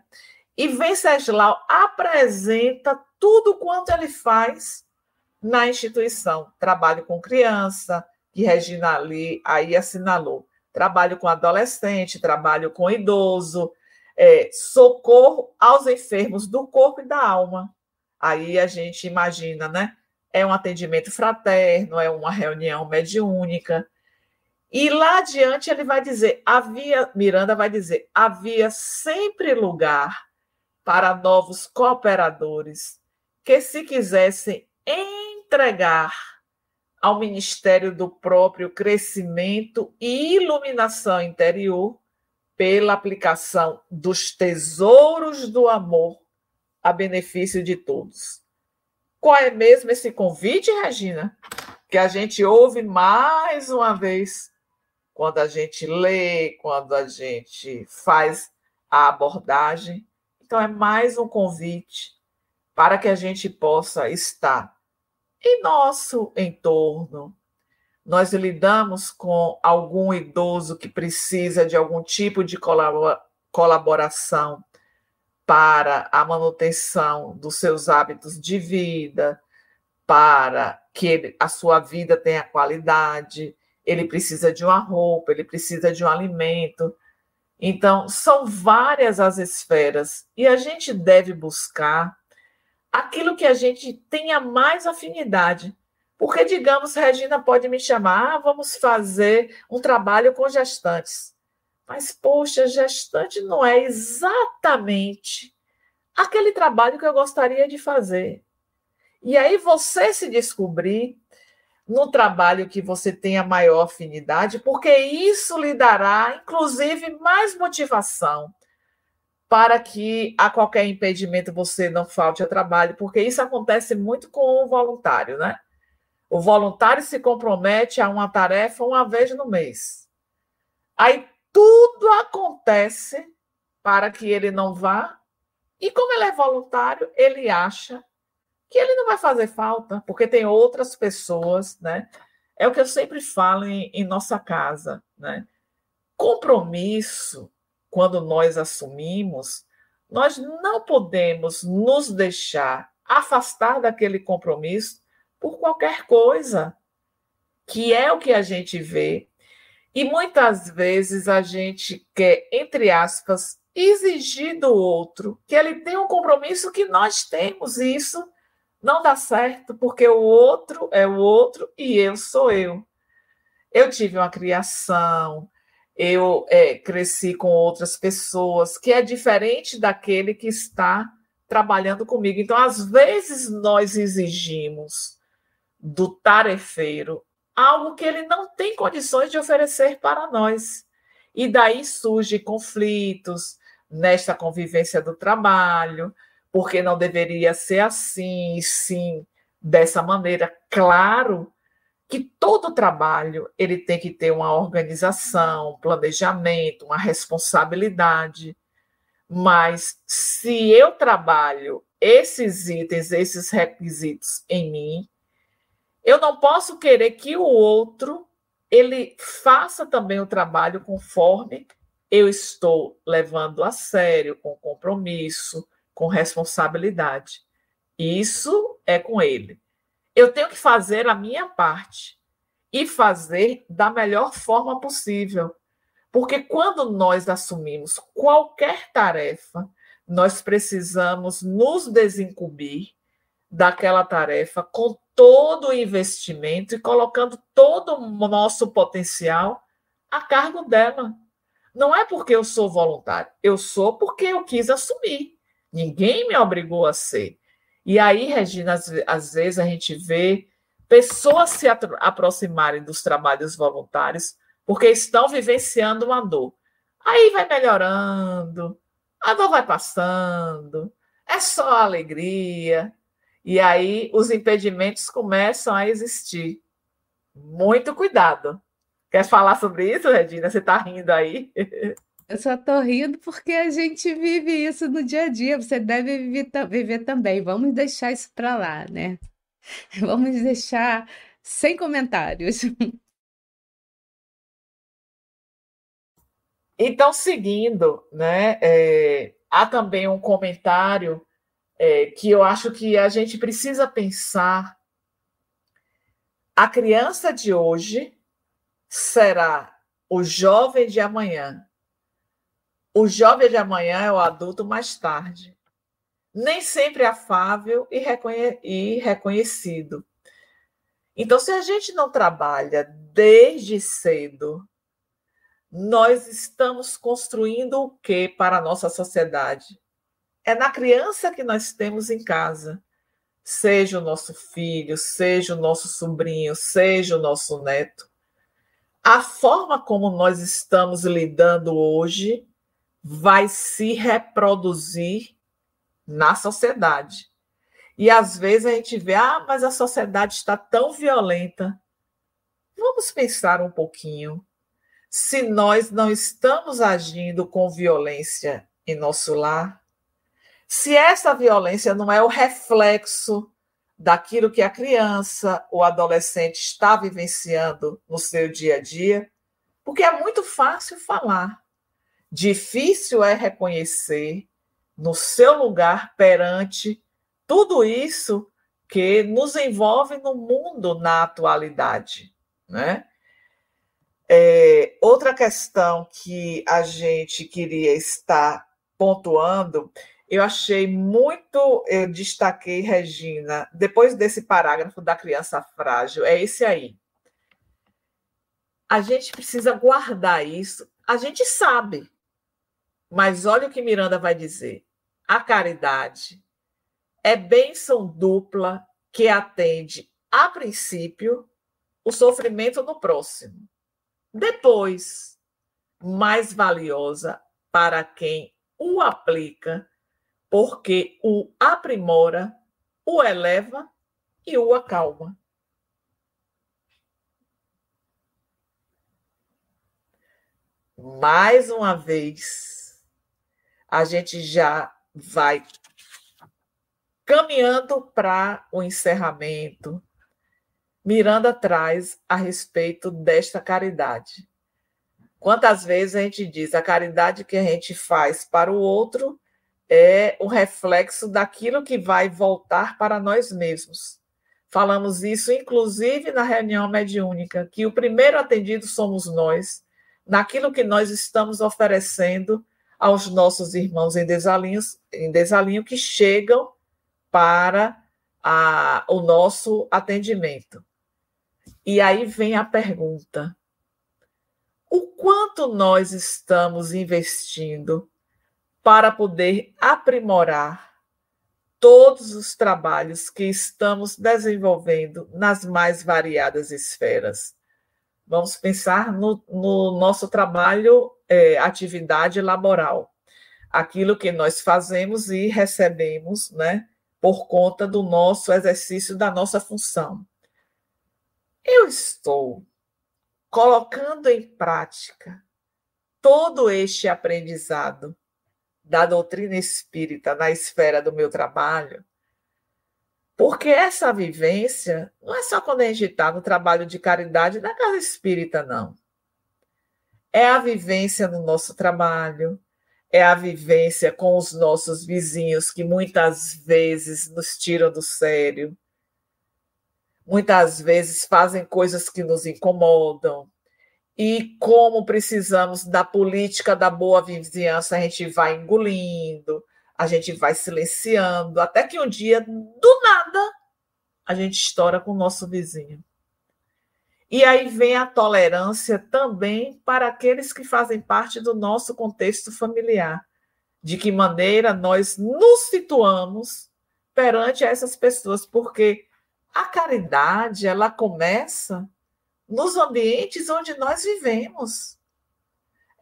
e Venceslau apresenta tudo quanto ele faz na instituição. Trabalho com criança, que Regina ali aí assinalou. Trabalho com adolescente, trabalho com idoso, é, socorro aos enfermos do corpo e da alma. Aí a gente imagina, né? É um atendimento fraterno, é uma reunião mediúnica. E lá adiante ele vai dizer: havia, Miranda vai dizer, havia sempre lugar para novos cooperadores que, se quisessem entregar ao ministério do próprio crescimento e iluminação interior, pela aplicação dos tesouros do amor a benefício de todos. Qual é mesmo esse convite, Regina? Que a gente ouve mais uma vez quando a gente lê, quando a gente faz a abordagem. Então, é mais um convite para que a gente possa estar em nosso entorno. Nós lidamos com algum idoso que precisa de algum tipo de colaboração para a manutenção dos seus hábitos de vida, para que a sua vida tenha qualidade ele precisa de uma roupa, ele precisa de um alimento. Então, são várias as esferas e a gente deve buscar aquilo que a gente tenha mais afinidade. Porque, digamos, Regina pode me chamar, ah, vamos fazer um trabalho com gestantes. Mas, poxa, gestante não é exatamente aquele trabalho que eu gostaria de fazer. E aí você se descobrir no trabalho que você tenha maior afinidade, porque isso lhe dará, inclusive, mais motivação para que a qualquer impedimento você não falte ao trabalho, porque isso acontece muito com o voluntário, né? O voluntário se compromete a uma tarefa uma vez no mês. Aí tudo acontece para que ele não vá, e como ele é voluntário, ele acha que ele não vai fazer falta, porque tem outras pessoas, né? É o que eu sempre falo em, em nossa casa, né? Compromisso, quando nós assumimos, nós não podemos nos deixar afastar daquele compromisso por qualquer coisa, que é o que a gente vê. E muitas vezes a gente quer, entre aspas, exigir do outro que ele tenha um compromisso que nós temos, e isso não dá certo porque o outro é o outro e eu sou eu. Eu tive uma criação, eu é, cresci com outras pessoas, que é diferente daquele que está trabalhando comigo. Então, às vezes, nós exigimos do tarefeiro algo que ele não tem condições de oferecer para nós. E daí surgem conflitos nesta convivência do trabalho, porque não deveria ser assim, e sim dessa maneira. Claro que todo trabalho ele tem que ter uma organização, um planejamento, uma responsabilidade, Mas se eu trabalho esses itens, esses requisitos em mim, eu não posso querer que o outro ele faça também o trabalho conforme eu estou levando a sério, com compromisso, com responsabilidade. Isso é com ele. Eu tenho que fazer a minha parte e fazer da melhor forma possível. Porque quando nós assumimos qualquer tarefa, nós precisamos nos desincumbir daquela tarefa com todo o investimento e colocando todo o nosso potencial a cargo dela. Não é porque eu sou voluntário, eu sou porque eu quis assumir. Ninguém me obrigou a ser. E aí, Regina, às, às vezes a gente vê pessoas se aproximarem dos trabalhos voluntários porque estão vivenciando uma dor. Aí vai melhorando, a dor vai passando, é só alegria. E aí os impedimentos começam a existir. Muito cuidado. Quer falar sobre isso, Regina? Você está rindo aí? Eu só estou rindo porque a gente vive isso no dia a dia. Você deve viver, viver também. Vamos deixar isso para lá, né? Vamos deixar sem comentários. Então, seguindo, né, é, há também um comentário é, que eu acho que a gente precisa pensar. A criança de hoje será o jovem de amanhã. O jovem de amanhã é o adulto mais tarde. Nem sempre afável e, reconhe e reconhecido. Então, se a gente não trabalha desde cedo nós estamos construindo o que para a nossa sociedade? É na criança que nós temos em casa. Seja o nosso filho, seja o nosso sobrinho, seja o nosso neto. A forma como nós estamos lidando hoje vai se reproduzir na sociedade. E às vezes a gente vê, ah, mas a sociedade está tão violenta. Vamos pensar um pouquinho se nós não estamos agindo com violência em nosso lar, se essa violência não é o reflexo daquilo que a criança ou adolescente está vivenciando no seu dia a dia, porque é muito fácil falar, difícil é reconhecer no seu lugar perante tudo isso que nos envolve no mundo na atualidade, né? É, outra questão que a gente queria estar pontuando, eu achei muito, eu destaquei, Regina, depois desse parágrafo da criança frágil, é esse aí. A gente precisa guardar isso, a gente sabe, mas olha o que Miranda vai dizer. A caridade é bênção dupla que atende, a princípio, o sofrimento no próximo depois, mais valiosa para quem o aplica, porque o aprimora, o eleva e o acalma. Mais uma vez, a gente já vai caminhando para o encerramento Miranda traz a respeito desta caridade. Quantas vezes a gente diz a caridade que a gente faz para o outro é o reflexo daquilo que vai voltar para nós mesmos. Falamos isso, inclusive, na reunião mediúnica, que o primeiro atendido somos nós, naquilo que nós estamos oferecendo aos nossos irmãos em desalinho, em desalinho que chegam para a, o nosso atendimento. E aí vem a pergunta: o quanto nós estamos investindo para poder aprimorar todos os trabalhos que estamos desenvolvendo nas mais variadas esferas? Vamos pensar no, no nosso trabalho, é, atividade laboral, aquilo que nós fazemos e recebemos, né, por conta do nosso exercício da nossa função. Eu estou colocando em prática todo este aprendizado da doutrina espírita na esfera do meu trabalho, porque essa vivência não é só quando a gente está no trabalho de caridade na casa espírita, não. É a vivência no nosso trabalho, é a vivência com os nossos vizinhos que muitas vezes nos tiram do sério, muitas vezes fazem coisas que nos incomodam. E como precisamos da política da boa vizinhança, a gente vai engolindo, a gente vai silenciando, até que um dia, do nada, a gente estoura com o nosso vizinho. E aí vem a tolerância também para aqueles que fazem parte do nosso contexto familiar. De que maneira nós nos situamos perante essas pessoas, porque a caridade, ela começa nos ambientes onde nós vivemos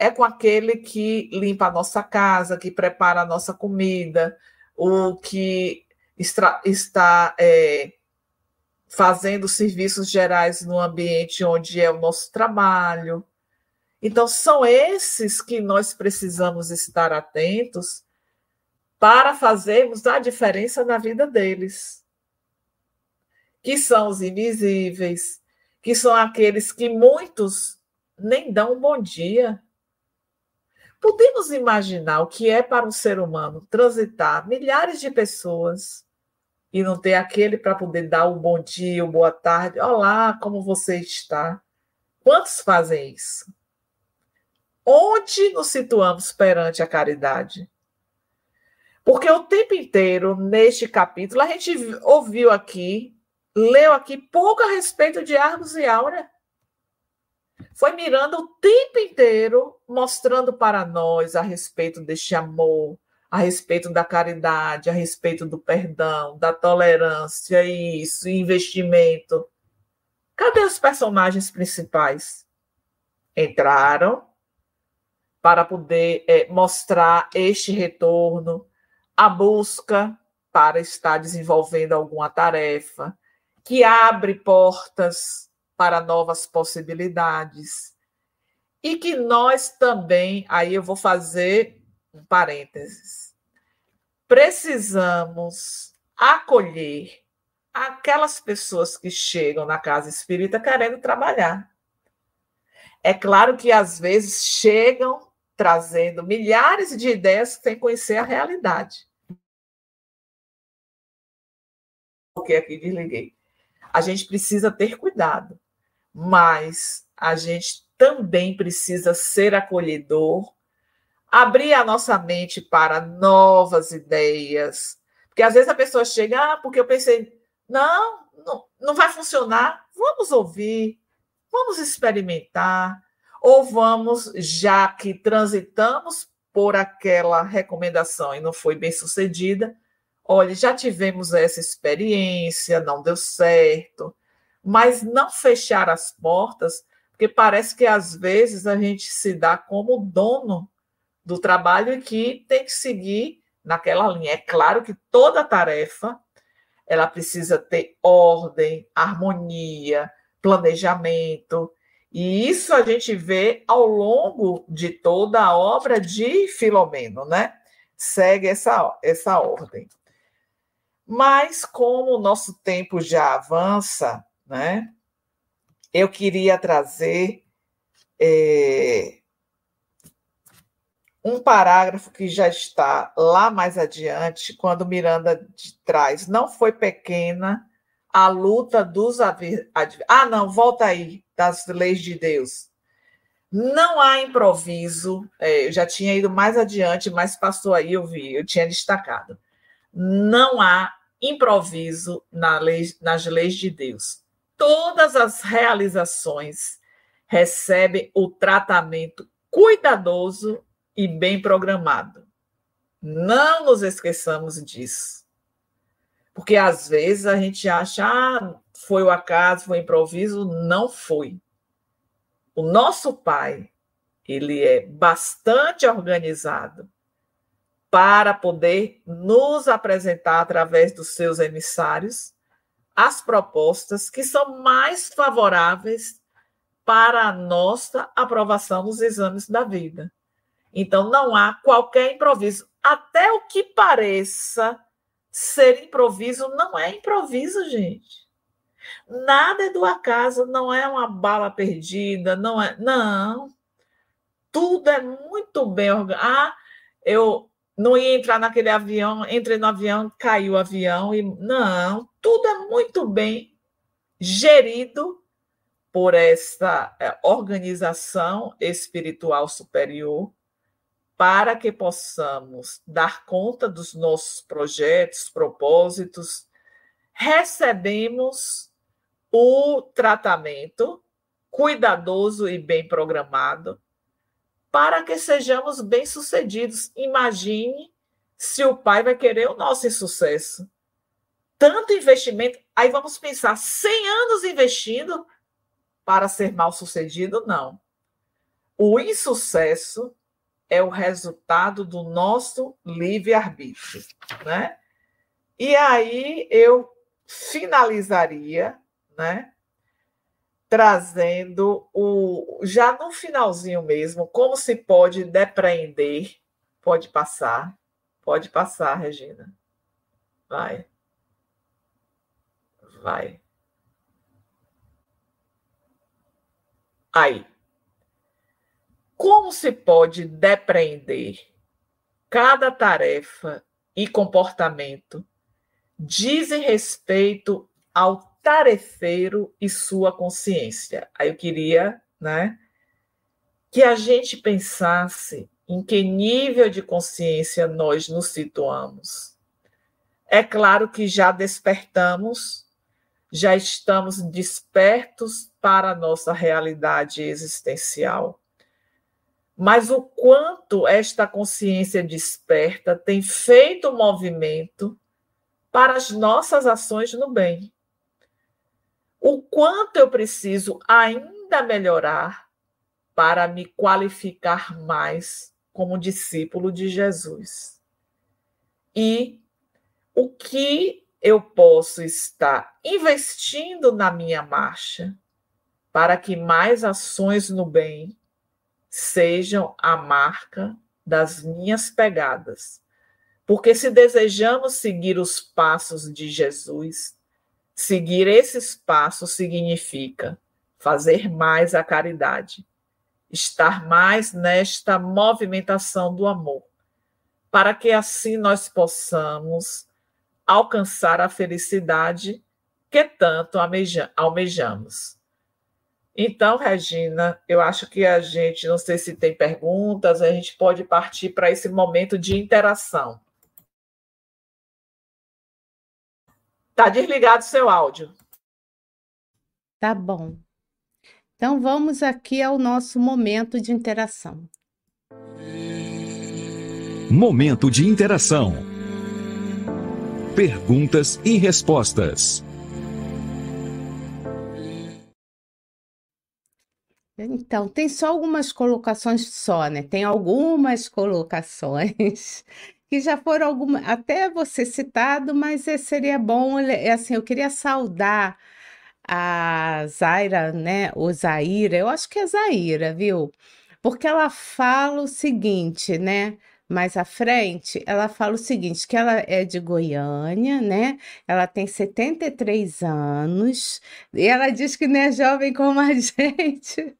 é com aquele que limpa a nossa casa, que prepara a nossa comida, o que está, está é, fazendo serviços gerais no ambiente onde é o nosso trabalho. Então, são esses que nós precisamos estar atentos para fazermos a diferença na vida deles, que são os invisíveis, que são aqueles que muitos nem dão um bom dia, Podemos imaginar o que é para um ser humano transitar milhares de pessoas e não ter aquele para poder dar o um bom dia, o boa tarde, olá, como você está? Quantos fazem isso? Onde nos situamos perante a caridade? Porque o tempo inteiro, neste capítulo, a gente ouviu aqui, leu aqui pouco a respeito de Argos e Áurea foi mirando o tempo inteiro, mostrando para nós a respeito deste amor, a respeito da caridade, a respeito do perdão, da tolerância, isso, investimento. Cadê os personagens principais? Entraram para poder é, mostrar este retorno, a busca para estar desenvolvendo alguma tarefa, que abre portas para novas possibilidades. E que nós também, aí eu vou fazer um parênteses, precisamos acolher aquelas pessoas que chegam na casa espírita querendo trabalhar. É claro que às vezes chegam trazendo milhares de ideias sem conhecer a realidade. Porque aqui desliguei. A gente precisa ter cuidado mas a gente também precisa ser acolhedor, abrir a nossa mente para novas ideias. Porque às vezes a pessoa chega, ah, porque eu pensei, não, não, não vai funcionar. Vamos ouvir, vamos experimentar, ou vamos, já que transitamos por aquela recomendação e não foi bem sucedida, olha, já tivemos essa experiência, não deu certo mas não fechar as portas, porque parece que às vezes a gente se dá como dono do trabalho que tem que seguir naquela linha. É claro que toda tarefa ela precisa ter ordem, harmonia, planejamento, e isso a gente vê ao longo de toda a obra de Filomeno, né? Segue essa, essa ordem. Mas como o nosso tempo já avança, né? Eu queria trazer é, um parágrafo que já está lá mais adiante, quando Miranda traz, não foi pequena a luta dos ah não, volta aí das leis de Deus. Não há improviso. É, eu já tinha ido mais adiante, mas passou aí, eu vi, eu tinha destacado. Não há improviso na lei, nas leis de Deus todas as realizações recebem o tratamento cuidadoso e bem programado. Não nos esqueçamos disso. Porque às vezes a gente acha, ah, foi o acaso, foi improviso. Não foi. O nosso pai, ele é bastante organizado para poder nos apresentar através dos seus emissários as propostas que são mais favoráveis para a nossa aprovação nos exames da vida. Então, não há qualquer improviso. até o que pareça ser improviso não é improviso, gente. Nada é do acaso, não é uma bala perdida, não é. Não. Tudo é muito bem organizado. Ah, eu não ia entrar naquele avião, entrei no avião, caiu o avião e não, tudo é muito bem gerido por esta eh, organização espiritual superior para que possamos dar conta dos nossos projetos, propósitos, recebemos o tratamento cuidadoso e bem programado para que sejamos bem-sucedidos. Imagine se o pai vai querer o nosso insucesso. Tanto investimento, aí vamos pensar 100 anos investindo para ser mal-sucedido? Não. O insucesso é o resultado do nosso livre-arbítrio, né? E aí eu finalizaria, né? trazendo o já no finalzinho mesmo, como se pode depreender. Pode passar. Pode passar, Regina. Vai. Vai. Aí. Como se pode depreender cada tarefa e comportamento dizem respeito ao tarefeiro e sua consciência. Aí eu queria, né, que a gente pensasse em que nível de consciência nós nos situamos. É claro que já despertamos, já estamos despertos para a nossa realidade existencial. Mas o quanto esta consciência desperta tem feito movimento para as nossas ações no bem o quanto eu preciso ainda melhorar para me qualificar mais como discípulo de Jesus. E o que eu posso estar investindo na minha marcha para que mais ações no bem sejam a marca das minhas pegadas. Porque se desejamos seguir os passos de Jesus, Seguir esses passos significa fazer mais a caridade, estar mais nesta movimentação do amor, para que assim nós possamos alcançar a felicidade que tanto almejamos. Então, Regina, eu acho que a gente, não sei se tem perguntas, a gente pode partir para esse momento de interação. Tá desligado seu áudio. Tá bom. Então vamos aqui ao nosso momento de interação. Momento de interação. Perguntas e respostas. Então, tem só algumas colocações só, né? Tem algumas colocações que já foram alguma, até você citado, mas seria bom, é assim, eu queria saudar a Zaira, né, ou Zaira, eu acho que é Zaira, viu? Porque ela fala o seguinte, né, mais à frente, ela fala o seguinte, que ela é de Goiânia, né? Ela tem 73 anos, e ela diz que não é jovem como a gente.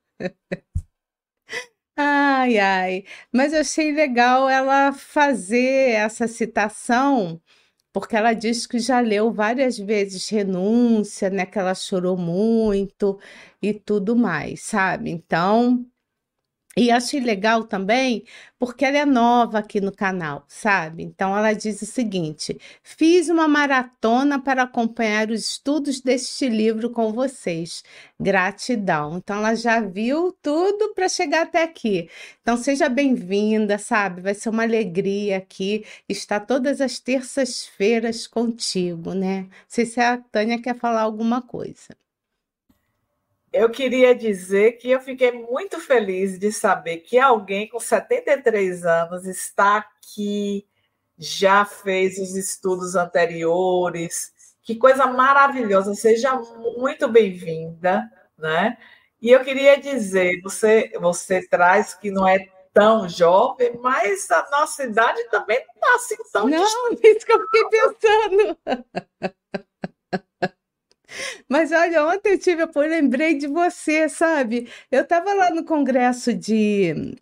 Ai, ai. Mas eu achei legal ela fazer essa citação, porque ela diz que já leu várias vezes Renúncia, né? Que ela chorou muito e tudo mais, sabe? Então, e achei legal também porque ela é nova aqui no canal, sabe? Então ela diz o seguinte: fiz uma maratona para acompanhar os estudos deste livro com vocês. Gratidão. Então ela já viu tudo para chegar até aqui. Então seja bem-vinda, sabe? Vai ser uma alegria aqui estar todas as terças-feiras contigo, né? Não sei se a Tânia quer falar alguma coisa. Eu queria dizer que eu fiquei muito feliz de saber que alguém com 73 anos está aqui, já fez os estudos anteriores. Que coisa maravilhosa! Seja muito bem-vinda, né? E eu queria dizer, você você traz que não é tão jovem, mas a nossa idade também não está assim tão Não, distante. isso que eu fiquei pensando. Mas olha, ontem eu tive, eu lembrei de você, sabe? Eu estava lá no congresso de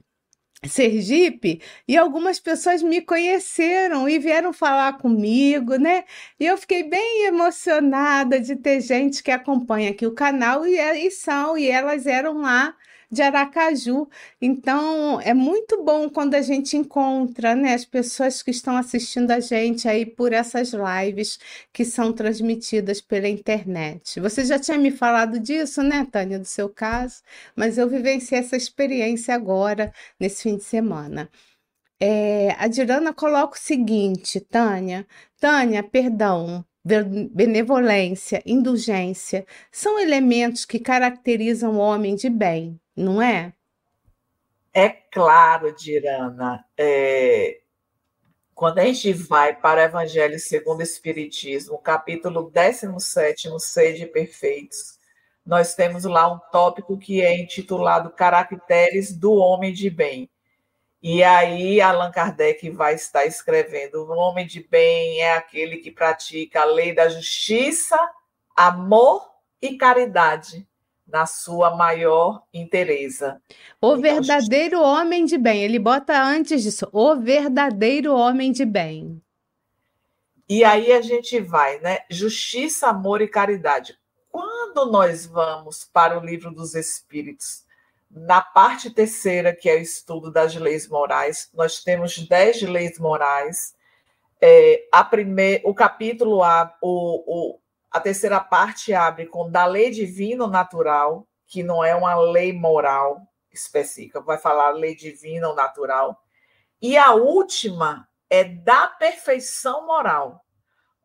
Sergipe e algumas pessoas me conheceram e vieram falar comigo, né? E eu fiquei bem emocionada de ter gente que acompanha aqui o canal e, e são, e elas eram lá de Aracaju. Então, é muito bom quando a gente encontra, né, as pessoas que estão assistindo a gente aí por essas lives que são transmitidas pela internet. Você já tinha me falado disso, né, Tânia, do seu caso, mas eu vivenciei essa experiência agora, nesse fim de semana. É, a Dirana coloca o seguinte, Tânia, Tânia, perdão, benevolência, indulgência, são elementos que caracterizam o homem de bem, não é? É claro, Dirana. É... Quando a gente vai para o Evangelho segundo o Espiritismo, capítulo 17, Sede Perfeitos, nós temos lá um tópico que é intitulado Caracteres do Homem de Bem. E aí Allan Kardec vai estar escrevendo: o homem de bem é aquele que pratica a lei da justiça, amor e caridade na sua maior inteireza. O então, verdadeiro homem de bem, ele bota antes disso, o verdadeiro homem de bem. E aí a gente vai, né? Justiça, amor e caridade. Quando nós vamos para o livro dos Espíritos, na parte terceira, que é o estudo das leis morais, nós temos dez leis morais. É, a primeir, o capítulo, a, o, o, a terceira parte abre com da lei divina natural, que não é uma lei moral específica, vai falar lei divina ou natural. E a última é da perfeição moral.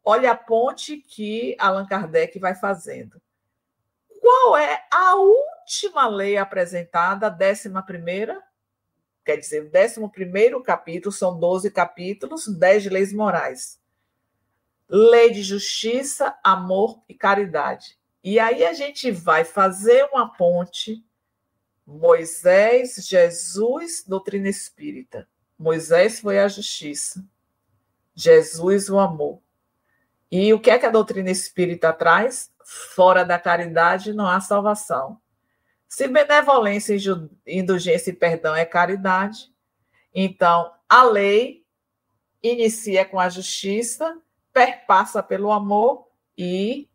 Olha a ponte que Allan Kardec vai fazendo. Qual é a última lei apresentada, a décima primeira? Quer dizer, o décimo primeiro capítulo, são 12 capítulos, 10 leis morais. Lei de justiça, amor e caridade. E aí a gente vai fazer uma ponte Moisés, Jesus, doutrina espírita. Moisés foi a justiça, Jesus o amor. E o que é que a doutrina espírita traz? Fora da caridade não há salvação. Se benevolência, indulgência e perdão é caridade, então a lei inicia com a justiça, perpassa pelo amor e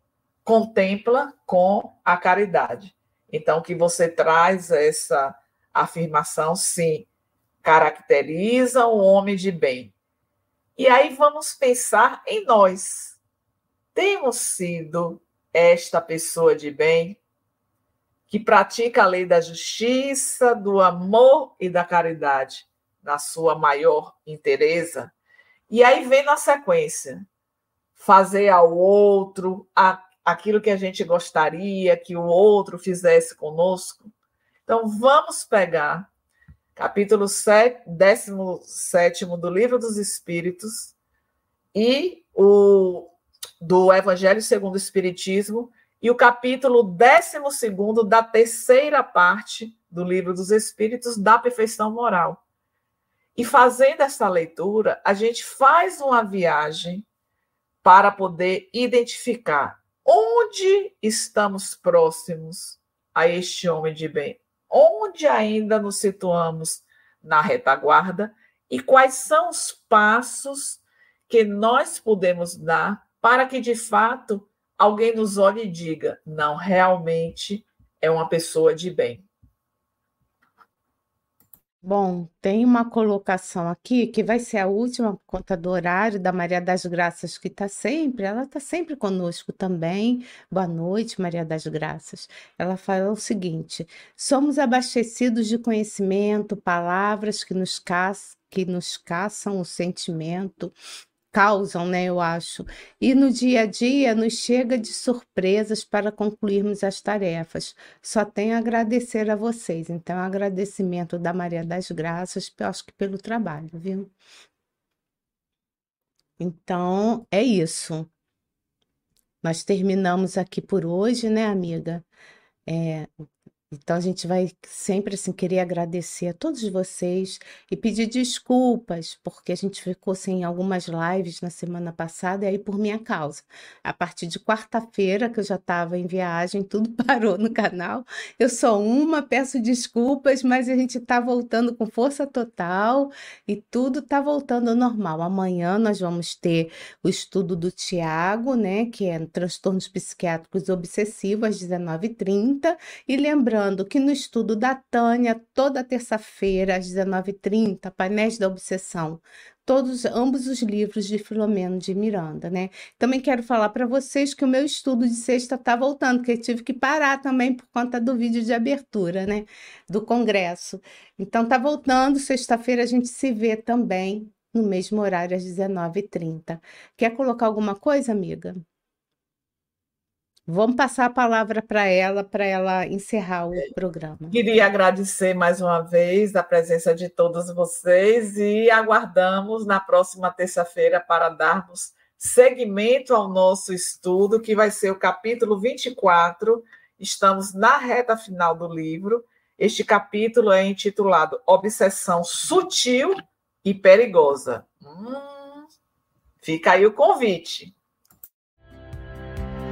contempla com a caridade. Então, que você traz essa afirmação, sim, caracteriza o homem de bem. E aí vamos pensar em nós. Temos sido esta pessoa de bem, que pratica a lei da justiça, do amor e da caridade, na sua maior inteireza. E aí vem na sequência: fazer ao outro aquilo que a gente gostaria que o outro fizesse conosco. Então, vamos pegar capítulo 7, 17 do Livro dos Espíritos e o do Evangelho segundo o Espiritismo e o capítulo 12 da terceira parte do Livro dos Espíritos da Perfeição Moral. E fazendo essa leitura, a gente faz uma viagem para poder identificar onde estamos próximos a este homem de bem, onde ainda nos situamos na retaguarda e quais são os passos que nós podemos dar para que de fato alguém nos olhe e diga: não, realmente é uma pessoa de bem. Bom, tem uma colocação aqui que vai ser a última por conta do horário da Maria das Graças, que está sempre, ela está sempre conosco também. Boa noite, Maria das Graças. Ela fala o seguinte: somos abastecidos de conhecimento, palavras que nos, que nos caçam o sentimento, causam, né, eu acho. E no dia a dia nos chega de surpresas para concluirmos as tarefas. Só tenho a agradecer a vocês. Então, agradecimento da Maria das Graças, acho que pelo trabalho, viu? Então, é isso. Nós terminamos aqui por hoje, né, amiga? É, Então a gente vai sempre assim querer agradecer a todos vocês e pedir desculpas, porque a gente ficou sem algumas lives na semana passada e aí por minha causa. A partir de quarta-feira, que eu já estava em viagem, tudo parou no canal. Eu sou uma, peço desculpas, mas a gente está voltando com força total e tudo está voltando ao normal. Amanhã nós vamos ter o estudo do Tiago, né, que é transtornos psiquiátricos obsessivos às 19h30 e lembrando lembrando que no estudo da Tânia, toda terça-feira, às 19h30, Painéis da Obsessão, todos, ambos os livros de Filomeno de Miranda, né? Também quero falar para vocês que o meu estudo de sexta está voltando, porque eu tive que parar também por conta do vídeo de abertura, né? Do congresso. Então tá voltando, sexta-feira a gente se vê também no mesmo horário às 19h30. Quer colocar alguma coisa, amiga? Vamos passar a palavra para ela, para ela encerrar o programa. Queria agradecer mais uma vez a presença de todos vocês e aguardamos na próxima terça-feira para darmos seguimento ao nosso estudo, que vai ser o capítulo 24. Estamos na reta final do livro. Este capítulo é intitulado Obsessão Sutil e Perigosa. Hum, fica aí o convite.